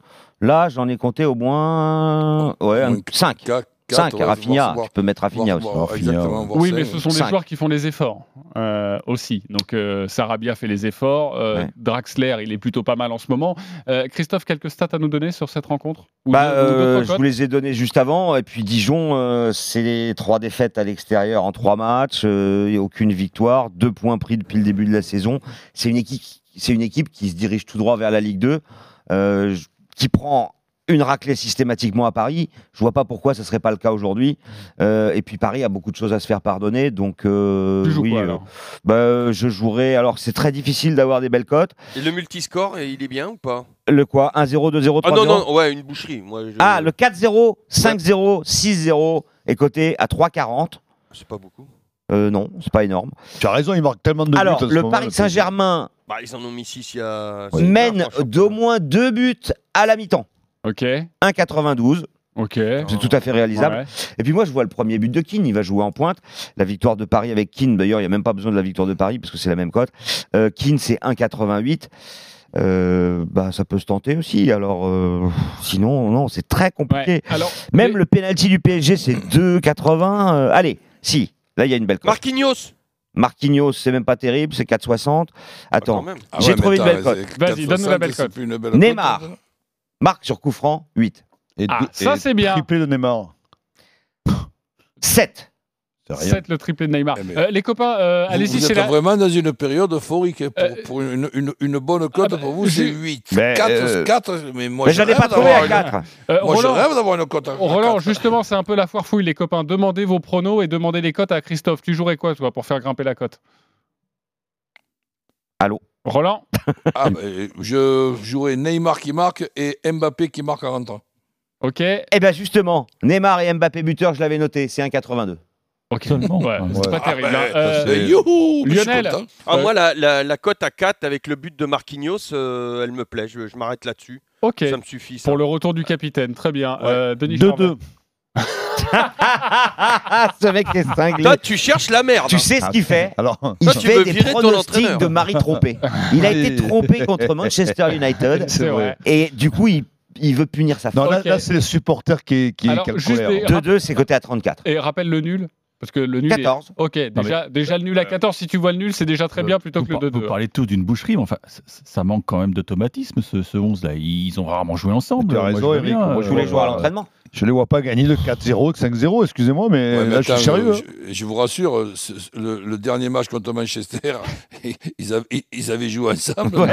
Là, j'en ai compté au moins ouais, 5. 5, ouais, Rafinha. tu peux mettre Rafinha aussi. Oui, mais ce sont des joueurs qui font les efforts euh, aussi. Donc euh, Sarabia fait les efforts. euh, Ouais. Draxler, il est plutôt pas mal en ce moment. Euh, Christophe, quelques stats à nous donner sur cette rencontre Ou Bah, deux- euh, je vous les ai donnés juste avant. Et puis Dijon, euh, c'est les trois défaites à l'extérieur en trois matchs. euh, et aucune victoire. Deux points pris depuis le début de la saison. C'est une équipe, c'est une équipe qui se dirige tout droit vers la Ligue 2, euh, j- qui prend une raclée systématiquement à Paris. Je vois pas pourquoi ce serait pas le cas aujourd'hui. Euh, et puis Paris a beaucoup de choses à se faire pardonner. Donc euh, Tu joues oui, quoi, euh, bah, je jouerai. Alors c'est très difficile d'avoir des belles cotes. Et le multiscore, il est bien ou pas? Le quoi? 1-0, 2-0, 3-0 Ah non, non, ouais, une boucherie. Moi, je- Ah, le 4-0, 5-0, 6-0 est coté à 3,40. C'est pas beaucoup. Euh, non, c'est pas énorme. Tu as raison, il marque tellement de buts. Alors, ce le moment, Paris. Saint-Germain Bah, ils en ont mis 6 il y a. mène d'au moins deux buts à la mi-temps. Ok. 1,92. Ok. C'est tout à fait réalisable. Ouais. Et puis moi, je vois le premier but de Keane. Il va jouer en pointe. La victoire de Paris avec Keane, d'ailleurs, il n'y a même pas besoin de la victoire de Paris parce que c'est la même cote. Euh, Keane, c'est 1,88. Euh, bah, ça peut se tenter aussi. Alors, euh, sinon, non, c'est très compliqué. Ouais. Alors, Même le penalty du PSG, c'est 2,80. Euh, allez, si. Là, il y a une belle cote. Marquinhos Marquinhos, c'est même pas terrible, c'est 4,60. Attends, même. Ah j'ai ouais, trouvé une belle attends, cote. Vas-y, donne-nous la 4,60, belle cote. Neymar, cote, marque sur coup franc, 8. Et Ah, ça, c'est bien. Triplé de Neymar. 7. C'est rien. 7 le triplé de Neymar. Eh, mais- Euh, les copains, euh, Vous, allez-y, vous c'est êtes la... vraiment dans une période euphorique. Pour, Euh, pour une, une- une bonne cote, ah bah, pour vous, c'est j'ai- 8. Mais, 4, euh, 4, mais moi, Mais je j'en ai rêve pas trouvé d'avoir à une- 4. Euh, Moi, je Roland, rêve d'avoir une cote à à Roland, quatre. justement, c'est un peu la foire fouille, les copains. Demandez vos pronos et demandez les cotes à Christophe. Tu jouerais quoi, toi, pour faire grimper la cote? Allô? Roland Ah, bah, je jouerai Neymar qui marque et Mbappé qui marque à rentrant. Ok. Eh bien, justement, Neymar et Mbappé buteur, je l'avais noté, c'est 1,82. Ok. Seulement. Ouais, c'est pas terrible. bah, hein. Euh, Euh, youhou, Lionel. Ah, Euh, moi, la, la, la cote à 4 avec le but de Marquinhos, euh, elle me plaît. Je, je m'arrête là-dessus. Ok. Ça me suffit. Ça. Pour le retour du capitaine, très bien. Ouais. Euh, Denis 2-2. Ce mec est cinglé. Toi, tu cherches la merde. Tu sais ce qu'il fait Alors, Il Toi, tu fait veux des virer ton pronostics entraîneur. de mari trompé. Il a été trompé contre Manchester United. C'est vrai. Et du coup, il, il veut punir sa non, faute. là, Ok. là, c'est les supporters qui, qui, Alors, qui a le juste colère. des- 2-2, c'est coté à 34. Et rappelle le nul parce que le nul est- 14. Ok, déjà, déjà le nul à 14, si tu vois le nul, c'est déjà très bien plutôt vous que le par- 2-2. Vous parlez tout d'une boucherie, mais enfin, ça manque quand même d'automatisme, ce, ce 11-là. Ils ont rarement joué ensemble. Tu as Moi, je raison, Eric. bien, Moi, Je euh, voulais jouer à voilà. l'entraînement. Je les vois pas gagner de 4-0, de 5-0, excusez-moi, mais Ouais, mais là, je suis sérieux. hein. Je, je vous rassure, euh, ce- le, le dernier match contre Manchester, ils, avaient, ils avaient joué ensemble.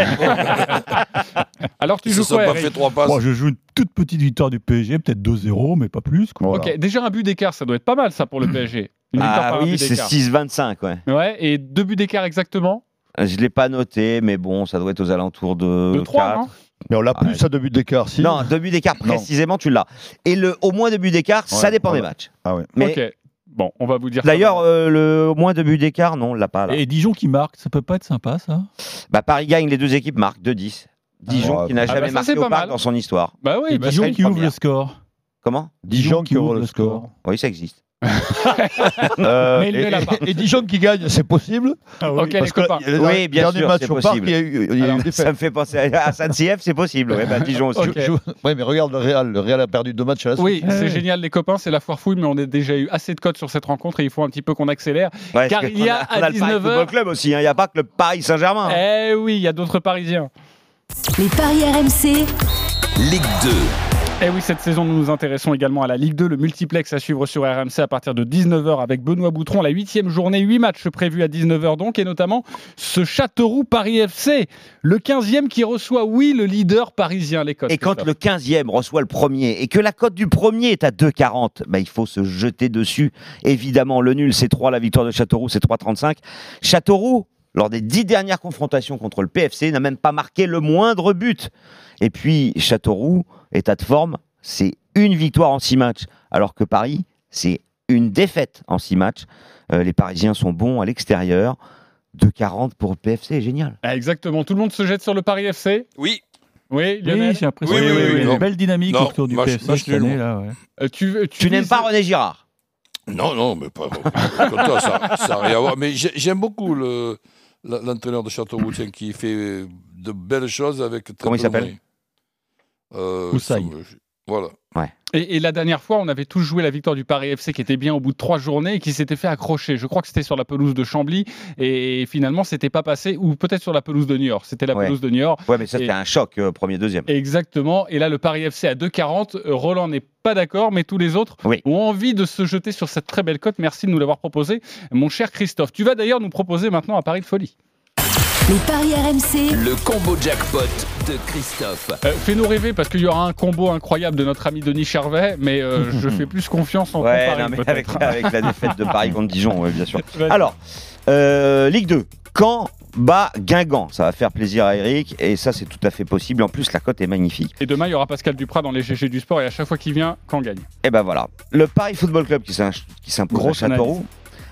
Alors tu Ils se joues sont quoi, pas Eric fait trois passes. Moi, je joue une toute petite victoire du PSG, peut-être 2-0, mais pas plus. quoi. Ok, déjà un but d'écart, ça doit être pas mal ça pour le PSG. Ah oui, c'est d'écart. 6-25, ouais. Ouais, et deux buts d'écart exactement Je l'ai pas noté, mais bon, ça doit être aux alentours de, De 3, 4. non Mais on l'a plus, Ouais. ça, de but d'écart, si. Non, deux buts d'écart précisément, tu l'as. Et le au moins deux buts d'écart, ça Ouais, dépend des matchs. Ah ouais. Mais Ok, bon, on va vous dire ça d'ailleurs, euh, le au moins deux buts d'écart, non, on l'a pas là. Et Dijon qui marque, ça peut pas être sympa, ça? Bah, Paris gagne, les deux équipes marquent 2-10. Dijon ouais. qui n'a Ah jamais bah ça, marqué au pas parc dans son histoire. Bah oui, bah, Dijon qui ouvre le score. Comment? Dijon qui ouvre le score. Oui, ça existe. Euh, Mais il et, ne l'a pas. et- Dijon qui gagne, c'est possible Ok, les Parce que copains. Oui, bien sûr, c'est possible. il y a eu, il y a eu Alors, une ça me fait penser à, à Saint-Sief, c'est possible. Ouais, bah, Dijon aussi. Ok. Ouais, mais regarde le Real. Le Real a perdu deux matchs à la suite. Oui, c'est génial les copains, c'est la foire fouille, mais on a déjà eu assez de codes sur cette rencontre et il faut un petit peu qu'on accélère. Ouais, car parce il y a qu'on on à le Paris 19h Football Club aussi, hein. il n'y a pas que le Paris Saint-Germain. hein. Eh oui, il y a d'autres Parisiens. Les paris RMC, Ligue 2. Et oui, cette saison, nous nous intéressons également à la Ligue 2, le multiplex à suivre sur RMC à partir de 19h avec Benoît Boutron. La huitième journée, 8 matchs prévus à 19h donc, et notamment ce Châteauroux Paris FC, le 15e qui reçoit, oui, le leader parisien, les cotes. Et quand le 15e reçoit le premier et que la cote du premier est à 2,40, bah, il faut se jeter dessus. Évidemment, le nul, c'est 3, la victoire de Châteauroux, c'est 3,35. Châteauroux, lors des dix dernières confrontations contre le PFC, n'a même pas marqué le moindre but. Et puis, Châteauroux, état de forme, c'est une victoire en six matchs, alors que Paris, c'est une défaite en six matchs. Euh, les Parisiens sont bons à l'extérieur. 2,40 pour le PFC, génial. Ah, exactement, tout le monde se jette sur le Paris FC Oui. Oui, Lionel Oui, j'ai l'impression Oui, a oui, oui, une belle dynamique Non, autour du match- PFC match cette année. nul. Là, ouais. Euh, tu tu, Tu n'aimes pas René Girard? Non, non, mais pas. comme toi, ça n'a rien à voir. Mais j'ai- j'aime beaucoup le- l'entraîneur de Châteauroux tiens, qui fait de belles choses avec. très Comment il s'appelle? Euh, Moussaï. ça me- Voilà. Et, et la dernière fois, on avait tous joué la victoire du Paris FC qui était bien au bout de trois journées et qui s'était fait accrocher. Je crois que c'était sur la pelouse de Chambly et finalement, c'était pas passé, ou peut-être sur la pelouse de Niort. C'était la Ouais. pelouse de Niort. Ouais, mais ça, c'était un choc, euh, premier, deuxième. Exactement. Et là, le Paris FC à 2,40. Euh, Roland n'est pas d'accord, mais tous les autres Oui. ont envie de se jeter sur cette très belle cote. Merci de nous l'avoir proposé, mon cher Christophe. Tu vas d'ailleurs nous proposer maintenant un pari de folie. Les paris RMC, Le combo jackpot de Christophe. Euh, Fais-nous rêver parce qu'il y aura un combo incroyable de notre ami Denis Charvet, mais euh, je fais plus confiance en Ouais, ton pari, non, mais peut-être. avec, avec la défaite de Paris contre Dijon, ouais, bien sûr. Alors, euh, Ligue 2. Caen bat Guingamp. Ça va faire plaisir à Eric et ça, c'est tout à fait possible. En plus, la cote est magnifique. Et demain, il y aura Pascal Duprat dans les GG du sport et à chaque fois qu'il vient, quand gagne. Et ben voilà. Le Paris Football Club qui s'im- qui s'impose à Châteauroux.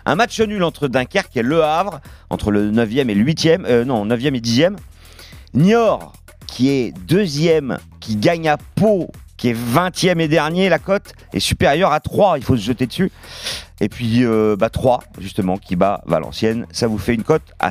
Un match nul entre Dunkerque et Le Havre, entre le 9e et le 8e, euh, non, 9e et 10e. Niort, qui est deuxième, qui gagne à Pau, qui est 20e et dernier, la cote est supérieure à 3, il faut se jeter dessus. Et puis euh, bah, 3, justement, qui bat Valenciennes. Ça vous fait une cote à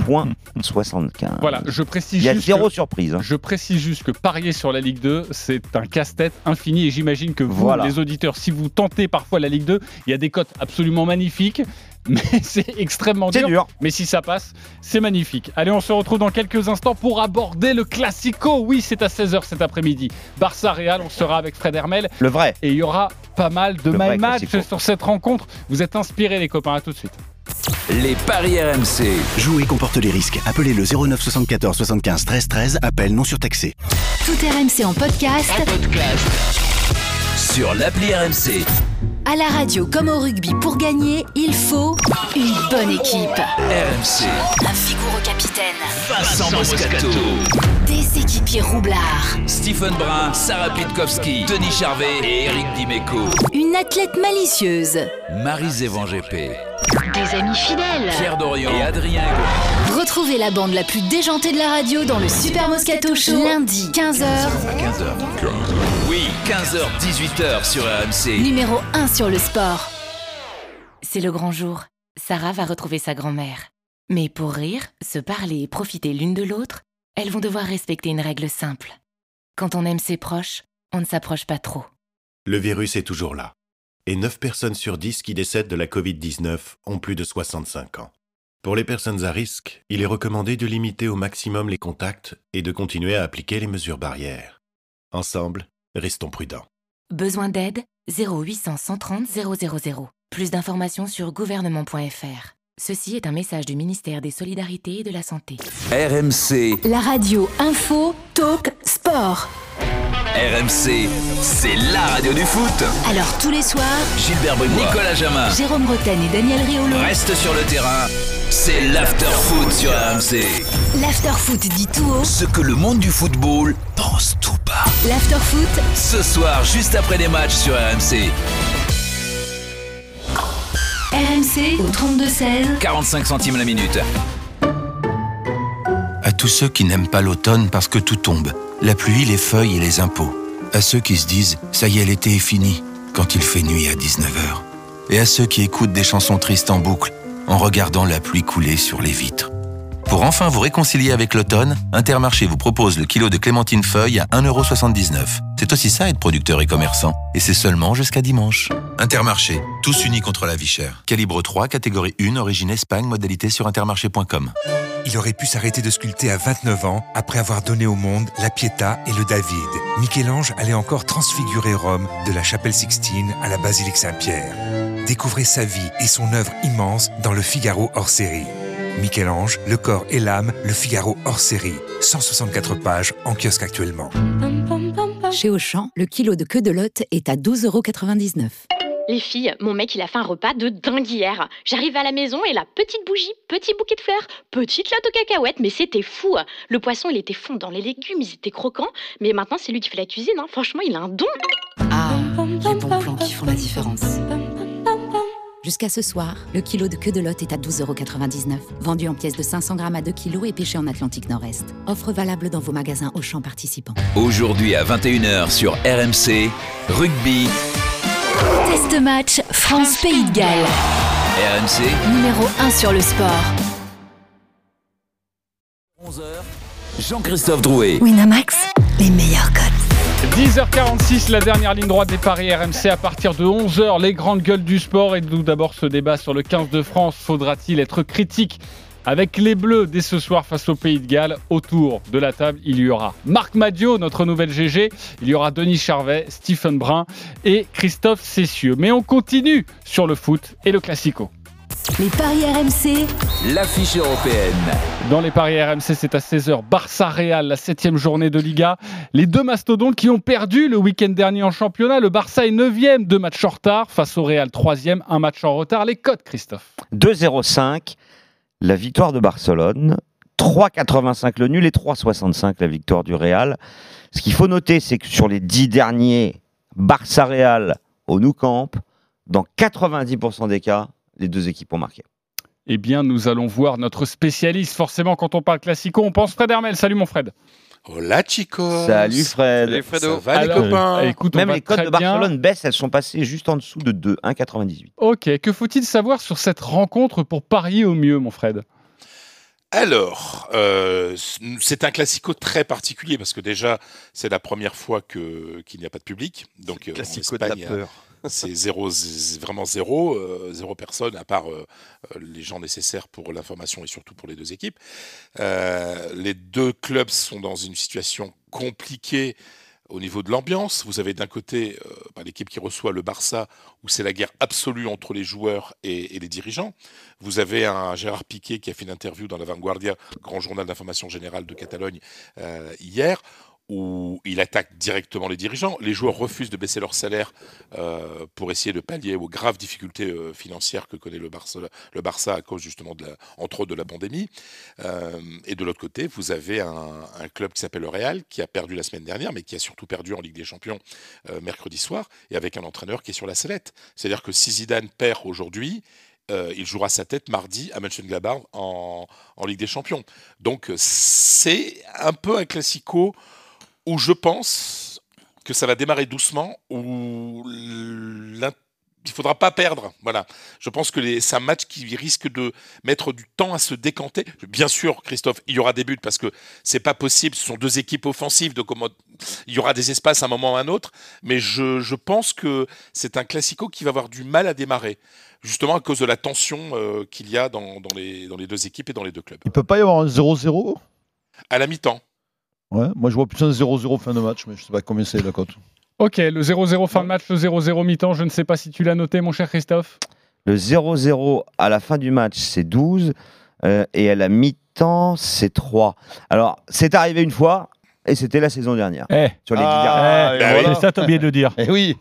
108,75. Voilà, je précise Il y a juste zéro que- surprise. hein. Je précise juste que parier sur la Ligue 2, c'est un casse-tête infini et j'imagine que vous, Voilà. les auditeurs, si vous tentez parfois la Ligue 2, il y a des cotes absolument magnifiques, mais c'est extrêmement dur. dur. Mais si ça passe, c'est magnifique. Allez, on se retrouve dans quelques instants pour aborder le Classico. Oui, c'est à 16h cet après-midi. Barça-Real, on sera avec Fred Hermel. Le vrai. Et il y aura pas mal de my match Classico. sur cette rencontre. Vous êtes inspirés, les copains. À tout de suite. Les paris RMC. Jouer comporte les risques. Appelez le 09 74 75 13 13. Appel non surtaxé. tout RMC en podcast, Sur l'appli RMC. À la radio comme au rugby. Pour gagner, il faut une bonne équipe. RMC. Un vigoureux capitaine, Vincent Moscato. des équipiers roublards, Stephen Brun, Sarah Pitkowski, Denis Charvet et Eric Dimeco. une athlète malicieuse. Marie-Zévan GP. Des amis fidèles. Pierre Dorian et Adrien. Retrouvez la bande la plus déjantée de la radio dans le Super Moscato Show. Lundi, 15h, À 15h. Oui, 15h, 18h sur RMC. numéro 1 sur le sport. C'est le grand jour. Sarah va retrouver sa grand-mère. Mais pour rire, se parler et profiter l'une de l'autre, elles vont devoir respecter une règle simple. Quand on aime ses proches, on ne s'approche pas trop. Le virus est toujours là. Et 9 personnes sur 10 qui décèdent de la Covid-19 ont plus de 65 ans. Pour les personnes à risque, il est recommandé de limiter au maximum les contacts et de continuer à appliquer les mesures barrières. Ensemble, restons prudents. Besoin d'aide? 0800 130 000. Plus d'informations sur gouvernement.fr. Ceci est un message du ministère des Solidarités et de la Santé. RMC. La radio info, talk, sport. RMC, c'est la radio du foot. Alors tous les soirs, Gilbert Bribois, Nicolas Jamin. Jérôme Roten et Daniel Riolo. Reste sur le terrain. C'est l'after foot sur RMC. L'afterfoot dit tout haut. Ce que le monde du football pense tout. L'afterfoot, Ce soir, juste après les matchs sur RMC. RMC au 32-16. 45 centimes la minute. À tous ceux qui n'aiment pas l'automne parce que tout tombe, la pluie, les feuilles et les impôts. À ceux qui se disent ça y est, l'été est fini quand il fait nuit à 19h. Et à ceux qui écoutent des chansons tristes en boucle en regardant la pluie couler sur les vitres. Pour enfin vous réconcilier avec l'automne, Intermarché vous propose le kilo de clémentine feuille à 1,79€. C'est aussi ça être producteur et commerçant. Et c'est seulement jusqu'à dimanche. Intermarché, tous unis contre la vie chère. Calibre 3, catégorie 1, origine Espagne, modalité sur intermarché.com. Il aurait pu s'arrêter de sculpter à 29 ans après avoir donné au monde la Pietà et le David. Michel-Ange allait encore transfigurer Rome de la chapelle Sixtine à la basilique Saint-Pierre. Découvrez sa vie et son œuvre immense dans le Figaro hors série. Michel-Ange, Le corps et l'âme, Le Figaro hors série. 164 pages en kiosque actuellement. Chez Auchan, le kilo de queue de lotte est à 12,99€. Les filles, mon mec il a fait un repas de dingue hier. J'arrive à la maison et la petite bougie, petit bouquet de fleurs, petite latte aux cacahuètes, mais c'était fou. Le poisson il était fondant, les légumes ils étaient croquants, mais maintenant c'est lui qui fait la cuisine, hein. franchement il a un don. Ah, les bons plans qui font la différence. Jusqu'à ce soir, le kilo de queue de lotte est à 12,99€. Vendu en pièces de 500 grammes à 2 kg et pêché en Atlantique Nord-Est. Offre valable dans vos magasins Auchan participants. Aujourd'hui à 21h sur RMC, rugby, Test match France-Pays de Galles. RMC, Numéro 1 sur le sport. 11h, Jean-Christophe Drouet. Winamax, les meilleurs codes. 10h46, la dernière ligne droite des paris RMC à partir de 11h, les grandes gueules du sport. Et nous d'abord ce débat sur le 15 de France. Faudra-t-il être critique avec les Bleus dès ce soir face au Pays de Galles? Autour de la table, il y aura Marc Madio, notre nouvelle GG. Il y aura Denis Charvet, Stephen Brun et Christophe Cessieux. Mais on continue sur le foot et le Classico. Les paris RMC, l'affiche européenne. Dans les paris RMC, c'est à 16h. Barça-Real, la septième journée de Liga. Les deux mastodontes qui ont perdu le week-end dernier en championnat. Le Barça est 9e, deux matchs en retard. Face au Real, 3e, un match en retard. Les codes, Christophe 2-0-5, la victoire de Barcelone. 3,85 le nul et 3,65 la victoire du Real. Ce qu'il faut noter, c'est que sur les dix derniers Barça-Real au Nou Camp, dans 90% des cas, les deux équipes ont marqué. Eh bien, nous allons voir notre spécialiste. Forcément, quand on parle classico, on pense Fred Hermel. Salut mon Fred. Hola Chico. Salut Fred. Salut Fredo. Ça va Alors, les copains écoute, on Même les codes très de bien. Barcelone baissent, elles sont passées juste en dessous de 2, 1,98. Ok, que faut-il savoir sur cette rencontre pour parier au mieux, mon Fred? Alors, euh, c'est un classico très particulier parce que déjà, c'est la première fois que qu'il n'y a pas de public. Donc, euh, en classico de la Espagne, peur. C'est zéro, vraiment zéro, euh, zéro personne, à part euh, euh, les gens nécessaires pour l'information et surtout pour les deux équipes. Les deux clubs sont dans une situation compliquée au niveau de l'ambiance. Vous avez d'un côté bah, l'équipe qui reçoit le Barça, où c'est la guerre absolue entre les joueurs et, les dirigeants. Vous avez un Gérard Piquet qui a fait une interview dans la Vanguardia, grand journal d'information générale de Catalogne, hier, où il attaque directement les dirigeants. Les joueurs refusent de baisser leur salaire euh, pour essayer de pallier aux graves difficultés euh, financières que connaît le Barça, à cause justement, de la, entre autres, de la pandémie. Euh, et de l'autre côté, vous avez un, club qui s'appelle le Real, qui a perdu la semaine dernière, mais qui a surtout perdu en Ligue des Champions mercredi soir, et avec un entraîneur qui est sur la sellette. C'est-à-dire que si Zidane perd aujourd'hui, il jouera sa tête mardi à Mönchengladbach en, en Ligue des Champions. Donc c'est un peu un classico où je pense que ça va démarrer doucement, où il faudra pas perdre. Voilà. Je pense que les- c'est un match qui risque de mettre du temps à se décanter. Bien sûr, Christophe, il y aura des buts parce que c'est pas possible. Ce sont deux équipes offensives. Il y aura des espaces à un moment ou à un autre. Mais je, je pense que c'est un classico qui va avoir du mal à démarrer. Justement à cause de la tension euh, qu'il y a dans, dans les, dans les deux équipes et dans les deux clubs. Il peut pas y avoir un 0-0 À la mi-temps. Ouais, moi je vois plus un 0-0 fin de match, mais je sais pas combien c'est la cote. Ok, le 0-0 fin de match, le 0-0 mi-temps. Je ne sais pas si tu l'as noté, mon cher Christophe. Le 0-0 à la fin du match, c'est 12. euh, et à la mi-temps, c'est 3. Alors, c'est arrivé une fois, et c'était la saison dernière. Eh. Sur les Ah, dix dernières. et voilà. C'est ça, t'as oublié de le dire. Eh oui.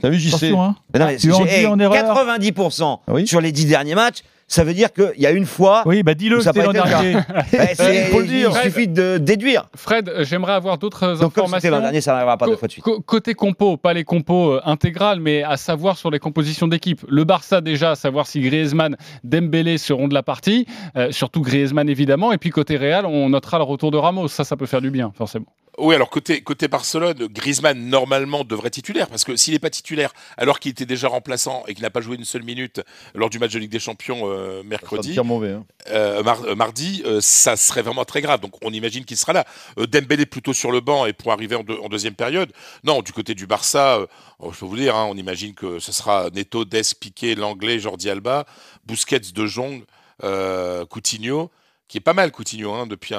T'as vu, JC Attention, hein. Mais non, mais Tu en j'ai- dis eh, en erreur 90% sur les 10 derniers matchs, ça veut dire qu'il y a une fois. Oui, bah dis-le, ça l'an dernier. C'est- Il faut le dire. Il suffit de déduire. Fred, euh, j'aimerais avoir d'autres Donc, comme informations. c'était l'an dernier, ça n'arrivera pas deux Co- fois de suite. Côté compo, pas les compos euh, intégrales, mais à savoir sur les compositions d'équipe. Le Barça déjà, à savoir si Griezmann, Dembélé seront de la partie, euh, surtout Griezmann évidemment, et puis côté Real, on notera le retour de Ramos. Ça, ça peut faire du bien, forcément. Oui, alors côté, côté Barcelone, Griezmann normalement devrait titulaire parce que s'il n'est pas titulaire alors qu'il était déjà remplaçant et qu'il n'a pas joué une seule minute lors du match de Ligue des Champions euh, mercredi, mauvais. hein. euh, mar- euh, mardi, euh, ça serait vraiment très grave. Donc on imagine qu'il sera là. Euh, Dembélé plutôt sur le banc et pour arriver en, deux- en deuxième période. Non, du côté du Barça, euh, je peux vous dire, hein, on imagine que ce sera Neto, Dest, Piqué, Langlais, Jordi Alba, Busquets, De Jong, euh, Coutinho qui est pas mal Coutinho hein, depuis,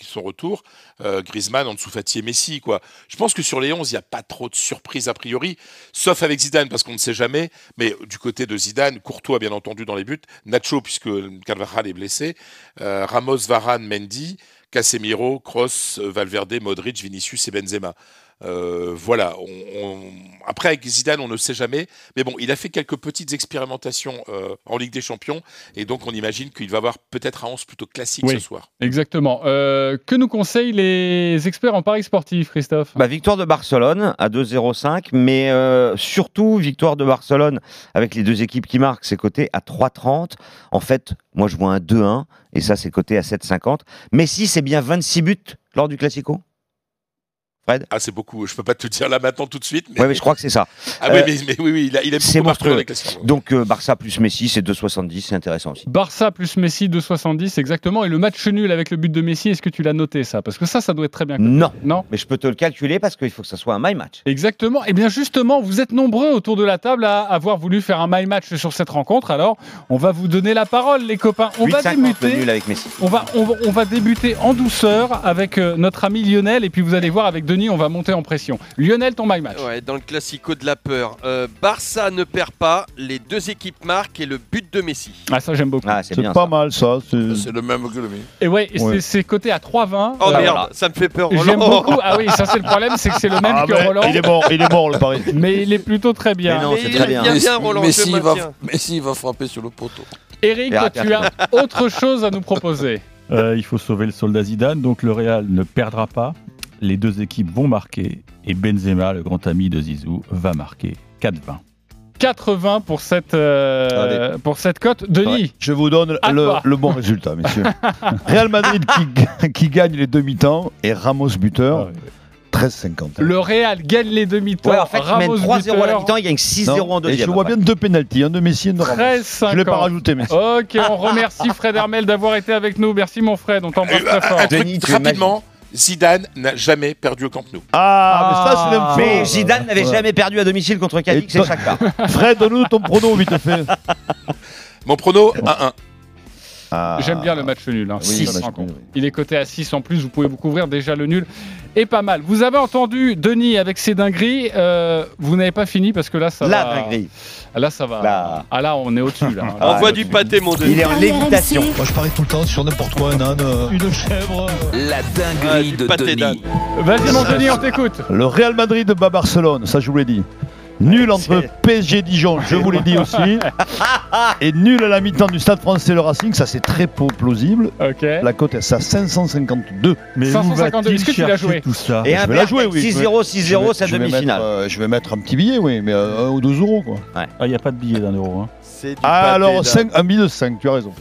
son retour. Euh, Griezmann en dessous et Messi. Je pense que sur les 11, il n'y a pas trop de surprises a priori, sauf avec Zidane parce qu'on ne sait jamais. Mais du côté de Zidane, Courtois bien entendu dans les buts, Nacho puisque Carvajal est blessé, euh, Ramos, Varane, Mendy, Casemiro, euh, Valverde, Modric, Vinicius et Benzema. Euh, voilà. On, on- Après, avec Zidane, on ne sait jamais. Mais bon, il a fait quelques petites expérimentations euh, en Ligue des Champions. Et donc, on imagine qu'il va avoir peut-être un 11 plutôt classique Oui. ce soir. Exactement. Euh, que nous conseillent les experts en paris sportif, Christophe? Bah, victoire de Barcelone à 2-0-5, mais euh, surtout victoire de Barcelone avec les deux équipes qui marquent, c'est coté à 3-30. En fait, moi je vois un 2-1 et ça c'est coté à 7-50. Messi, c'est bien 26 buts lors du Classico? Fred Ah, c'est beaucoup. Je peux pas te le dire là maintenant tout de suite. Mais... Ouais, mais je crois que c'est ça. Ah oui, Euh, mais, mais oui, oui, il, a, il aime beaucoup monstrueux. Donc euh, Barça plus Messi, c'est 2,70, c'est intéressant aussi. Barça plus Messi 2,70 exactement. Et le match nul avec le but de Messi, est-ce que tu l'as noté ça? Parce que ça, ça doit être très bien. Non. Non? Mais je peux te le calculer parce qu'il faut que ça soit un my match. Exactement. Et bien justement, vous êtes nombreux autour de la table à avoir voulu faire un my match sur cette rencontre. Alors, on va vous donner la parole, les copains. On va 8,50 le nul débuter. avec Messi. On va, on, va, on va débuter en douceur avec euh, notre ami Lionel et puis vous allez voir avec Denis, on va monter en pression. Lionel, ton my match. Ouais, dans le classico de la peur. Euh, Barça ne perd pas, les deux équipes marquent et le but de Messi. Ah ça j'aime beaucoup. Ah, C'est pas mal ça. c'est- le même que le mien. Et ouais, c'est- coté à 3,20. Oh Euh, merde, voilà. ça me fait peur. J'aime Roland. beaucoup. Ah oui, ça c'est le problème, c'est que c'est le même Ah, que mais Roland. Il est mort, il est mort le pari. Mais il est plutôt très bien. Mais non, Mais c'est il très est bien. bien, Roland, Messi, je va. Messi va frapper sur le poteau. Eric, arrête, tu as autre chose à nous proposer. Euh, il faut sauver le soldat Zidane, donc le Real ne perdra pas. Les deux équipes vont marquer et Benzema, le grand ami de Zizou, va marquer 4-20. 80 pour cette, euh, pour cette cote. Denis, Ouais, Je vous donne le, le bon résultat, messieurs. Real Madrid qui, qui gagne les demi-temps et Ramos buteur, 13,50. le Real gagne les demi-temps. Ouais, en fait, il mène Ramos 3-0 à la mi-temps, il gagne 6-0 Non, en et deuxième. je vois bien deux pénalties, un de Messi et un de Ramos. 13,50. Je l'ai pas rajouté, Messi. Ok, on remercie Fred Hermel d'avoir été avec nous. Merci mon Fred, on t'embrasse Euh, très fort. Denis, rapidement, Zidane n'a jamais perdu au Camp Nou. Ah, mais ça, c'est l'info. Mais Zidane n'avait Ouais. jamais perdu à domicile contre Cadix, Et c'est toi- chaque part. Fred, donne-nous ton prono vite fait. Mon prono, 1-1. Ah. J'aime bien le match nul. hein. Oui, Six le match rencontres. nul, oui. Il est coté à 6 en plus, vous pouvez vous couvrir déjà le nul. Et pas mal. Vous avez entendu Denis avec ses dingueries. euh, vous n'avez pas fini parce que là, ça La va. dinguerie. Là, ça va. Là. Ah là, on est au-dessus. Là. Ah, Envoie ouais. du pâté, mon Denis. Il est en lévitation. Moi, je parie tout le temps sur n'importe quoi, un âne, euh, une chèvre. La Ah, dinguerie du de pâté d'âne. Denis. Vas-y, mon Denis, on t'écoute. Le Real Madrid bat Barcelone, ça je vous l'ai dit. Nul entre PSG et Dijon, je vous l'ai dit aussi. Et nul à la mi-temps du Stade français le Racing, ça c'est très peu plausible. La cote est à 552. Mais 552, où est-ce que tu l'as joué tout ça? Et je un vais la jouer, oui. 6-0, Je 6-0, vais- sa je vais demi-finale. euh, je vais mettre un petit billet, oui, mais euh, un ou deux euros quoi. Ah, il n'y a pas de billet d'un euro. hein. C'est du Ah, alors un billet de 5, tu as raison.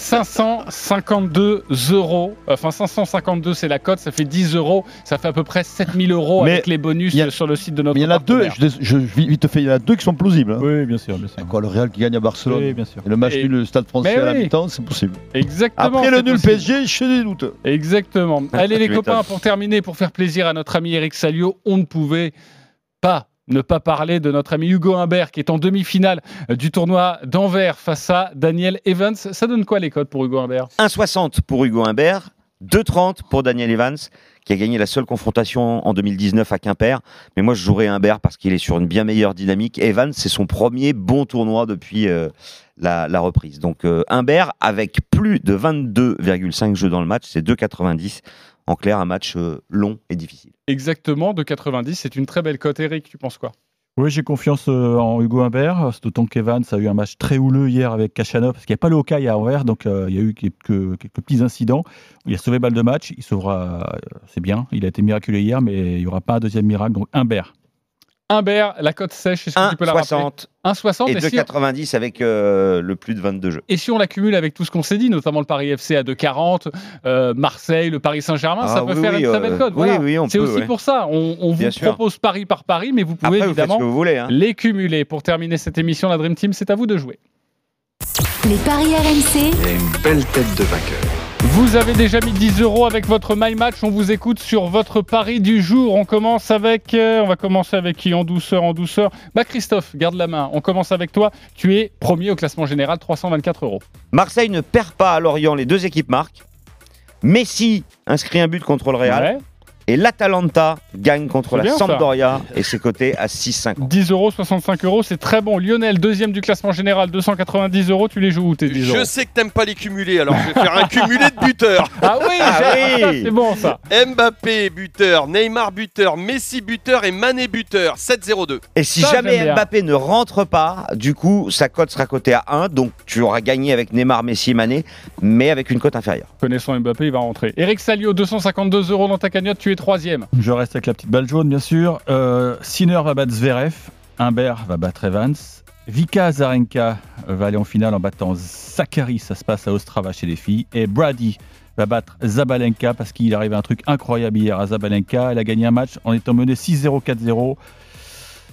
552 euros. Enfin, 552, c'est la cote. Ça fait 10 euros. Ça fait à peu près 7000 euros Mais avec les bonus a- sur le site de notre Mais il y en a deux, je, je, vite fait, il y en a deux qui sont plausibles. hein. Oui, bien sûr, bien sûr. Quoi, le Real qui gagne à Barcelone. Oui, bien sûr. Et le match nul, le Stade français à la oui. mi-temps, c'est possible. Exactement. Après le nul possible. PSG, je des doutes. Exactement. Allez les copains, pour terminer, pour faire plaisir à notre ami Eric Salio, on ne pouvait pas ne pas parler de notre ami Hugo Humbert qui est en demi-finale du tournoi d'Anvers face à Daniel Evans. Ça donne quoi les codes pour Hugo Humbert? 1,60 pour Hugo Humbert, 2,30 pour Daniel Evans, qui a gagné la seule confrontation en 2019 à Quimper. Mais moi, je jouerais Humbert parce qu'il est sur une bien meilleure dynamique. Evans, c'est son premier bon tournoi depuis euh, la, la reprise. Donc, euh, Humbert, avec plus de 22,5 jeux dans le match, c'est 2,90. En clair, un match euh, long et difficile. Exactement, de 90, c'est une très belle cote. Eric, tu penses quoi? Oui, j'ai confiance euh, en Hugo Humbert. C'est D'autant qu'Evans a eu un match très houleux hier avec Kachanov, parce qu'il n'y a pas le Hawkeye à Anvers, donc euh, il y a eu quelques, quelques petits incidents. Il a sauvé balle de match, il sauvera, euh, c'est bien. Il a été miraculé hier, mais il n'y aura pas un deuxième miracle. Donc Humbert. Humbert, la cote sèche, est-ce que tu peux la rappeler 1,60 1,60 et et, si, 2,90 avec euh, le plus de 22 jeux. et si on l'accumule avec tout ce qu'on s'est dit, notamment le Paris FC à 2,40, euh, Marseille, le Paris Saint-Germain, ça Ah peut oui, faire oui, une très belle cote. oui, Voilà. oui, on C'est aussi ouais. pour ça. On, on vous Bien sûr. propose pari par pari, mais vous pouvez Après, évidemment vous voulez. hein. les cumuler. Pour terminer cette émission, la Dream Team, c'est à vous de jouer. Les paris RMC, Il a une belle tête de vainqueur. Vous avez déjà mis 10 euros avec votre My Match. On vous écoute sur votre pari du jour. On commence avec. euh, on va commencer avec qui En douceur, en douceur. Bah, Christophe, garde la main. On commence avec toi. Tu es premier au classement général, 324 euros. Marseille ne perd pas à Lorient, les deux équipes marquent. Messi inscrit un but contre le Real. Ouais. Et l'Atalanta gagne contre la ça. Sampdoria et c'est coté à 6,50. 10 euros, 65 euros, c'est très bon. Lionel, deuxième du classement général, 290 euros. Tu les joues où tes 10 euros Je sais que t'aimes pas les cumulés, alors je vais faire un cumulé de buteurs. Ah oui, Ah j'ai- oui. c'est bon ça. Mbappé buteur, Neymar buteur, Messi buteur et Mané buteur. 7-0-2. Et si Ça, jamais. Mbappé ne rentre pas, du coup, sa cote sera cotée à 1. Donc tu auras gagné avec Neymar, Messi et Mané, mais avec une cote inférieure. Connaissant Mbappé, il va rentrer. Eric Salio, 252 euros dans ta cagnotte. Tu es troisième. Je reste avec la petite balle jaune, bien sûr. Euh, va battre Zverev. Humbert va battre Evans. Vika Azarenka va aller en finale en battant Zachary. Ça se passe à Ostrava chez les filles. Et Brady va battre Zabalenka parce qu'il arrive un truc incroyable hier à Zabalenka. Elle a gagné un match en étant menée 6-0, 4-0.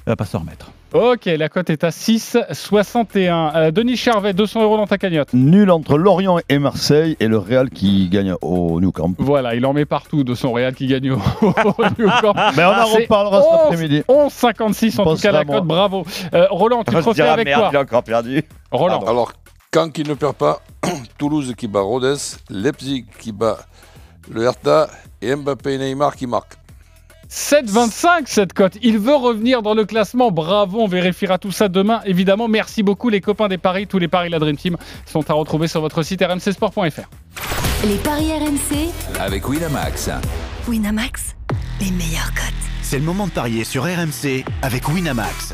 Elle va pas s'en remettre. Ok, la cote est à 6,61. Euh, Denis Charvet, 200 euros dans ta cagnotte. Nul entre Lorient et Marseille et le Real qui gagne au Nou Camp. Voilà, il en met partout de son Real qui gagne au, au New Camp. Mais on en C'est reparlera cet 11, après-midi. 11,56 en tout cas la cote, bravo. Euh, Roland, tu te refais avec merde, quoi il a encore perdu. Roland, Alors, Caen qui ne perd pas, Toulouse qui bat Rodez, Leipzig qui bat le Hertha et Mbappé et Neymar qui marquent. 7,25 cette cote. Il veut revenir dans le classement. Bravo, on vérifiera tout ça demain. Évidemment, merci beaucoup les copains des paris. Tous les paris de la Dream Team sont à retrouver sur votre site rmcsport.fr. les paris RMC, Avec Winamax. Winamax, les meilleurs cotes. C'est le moment de parier sur RMC avec Winamax.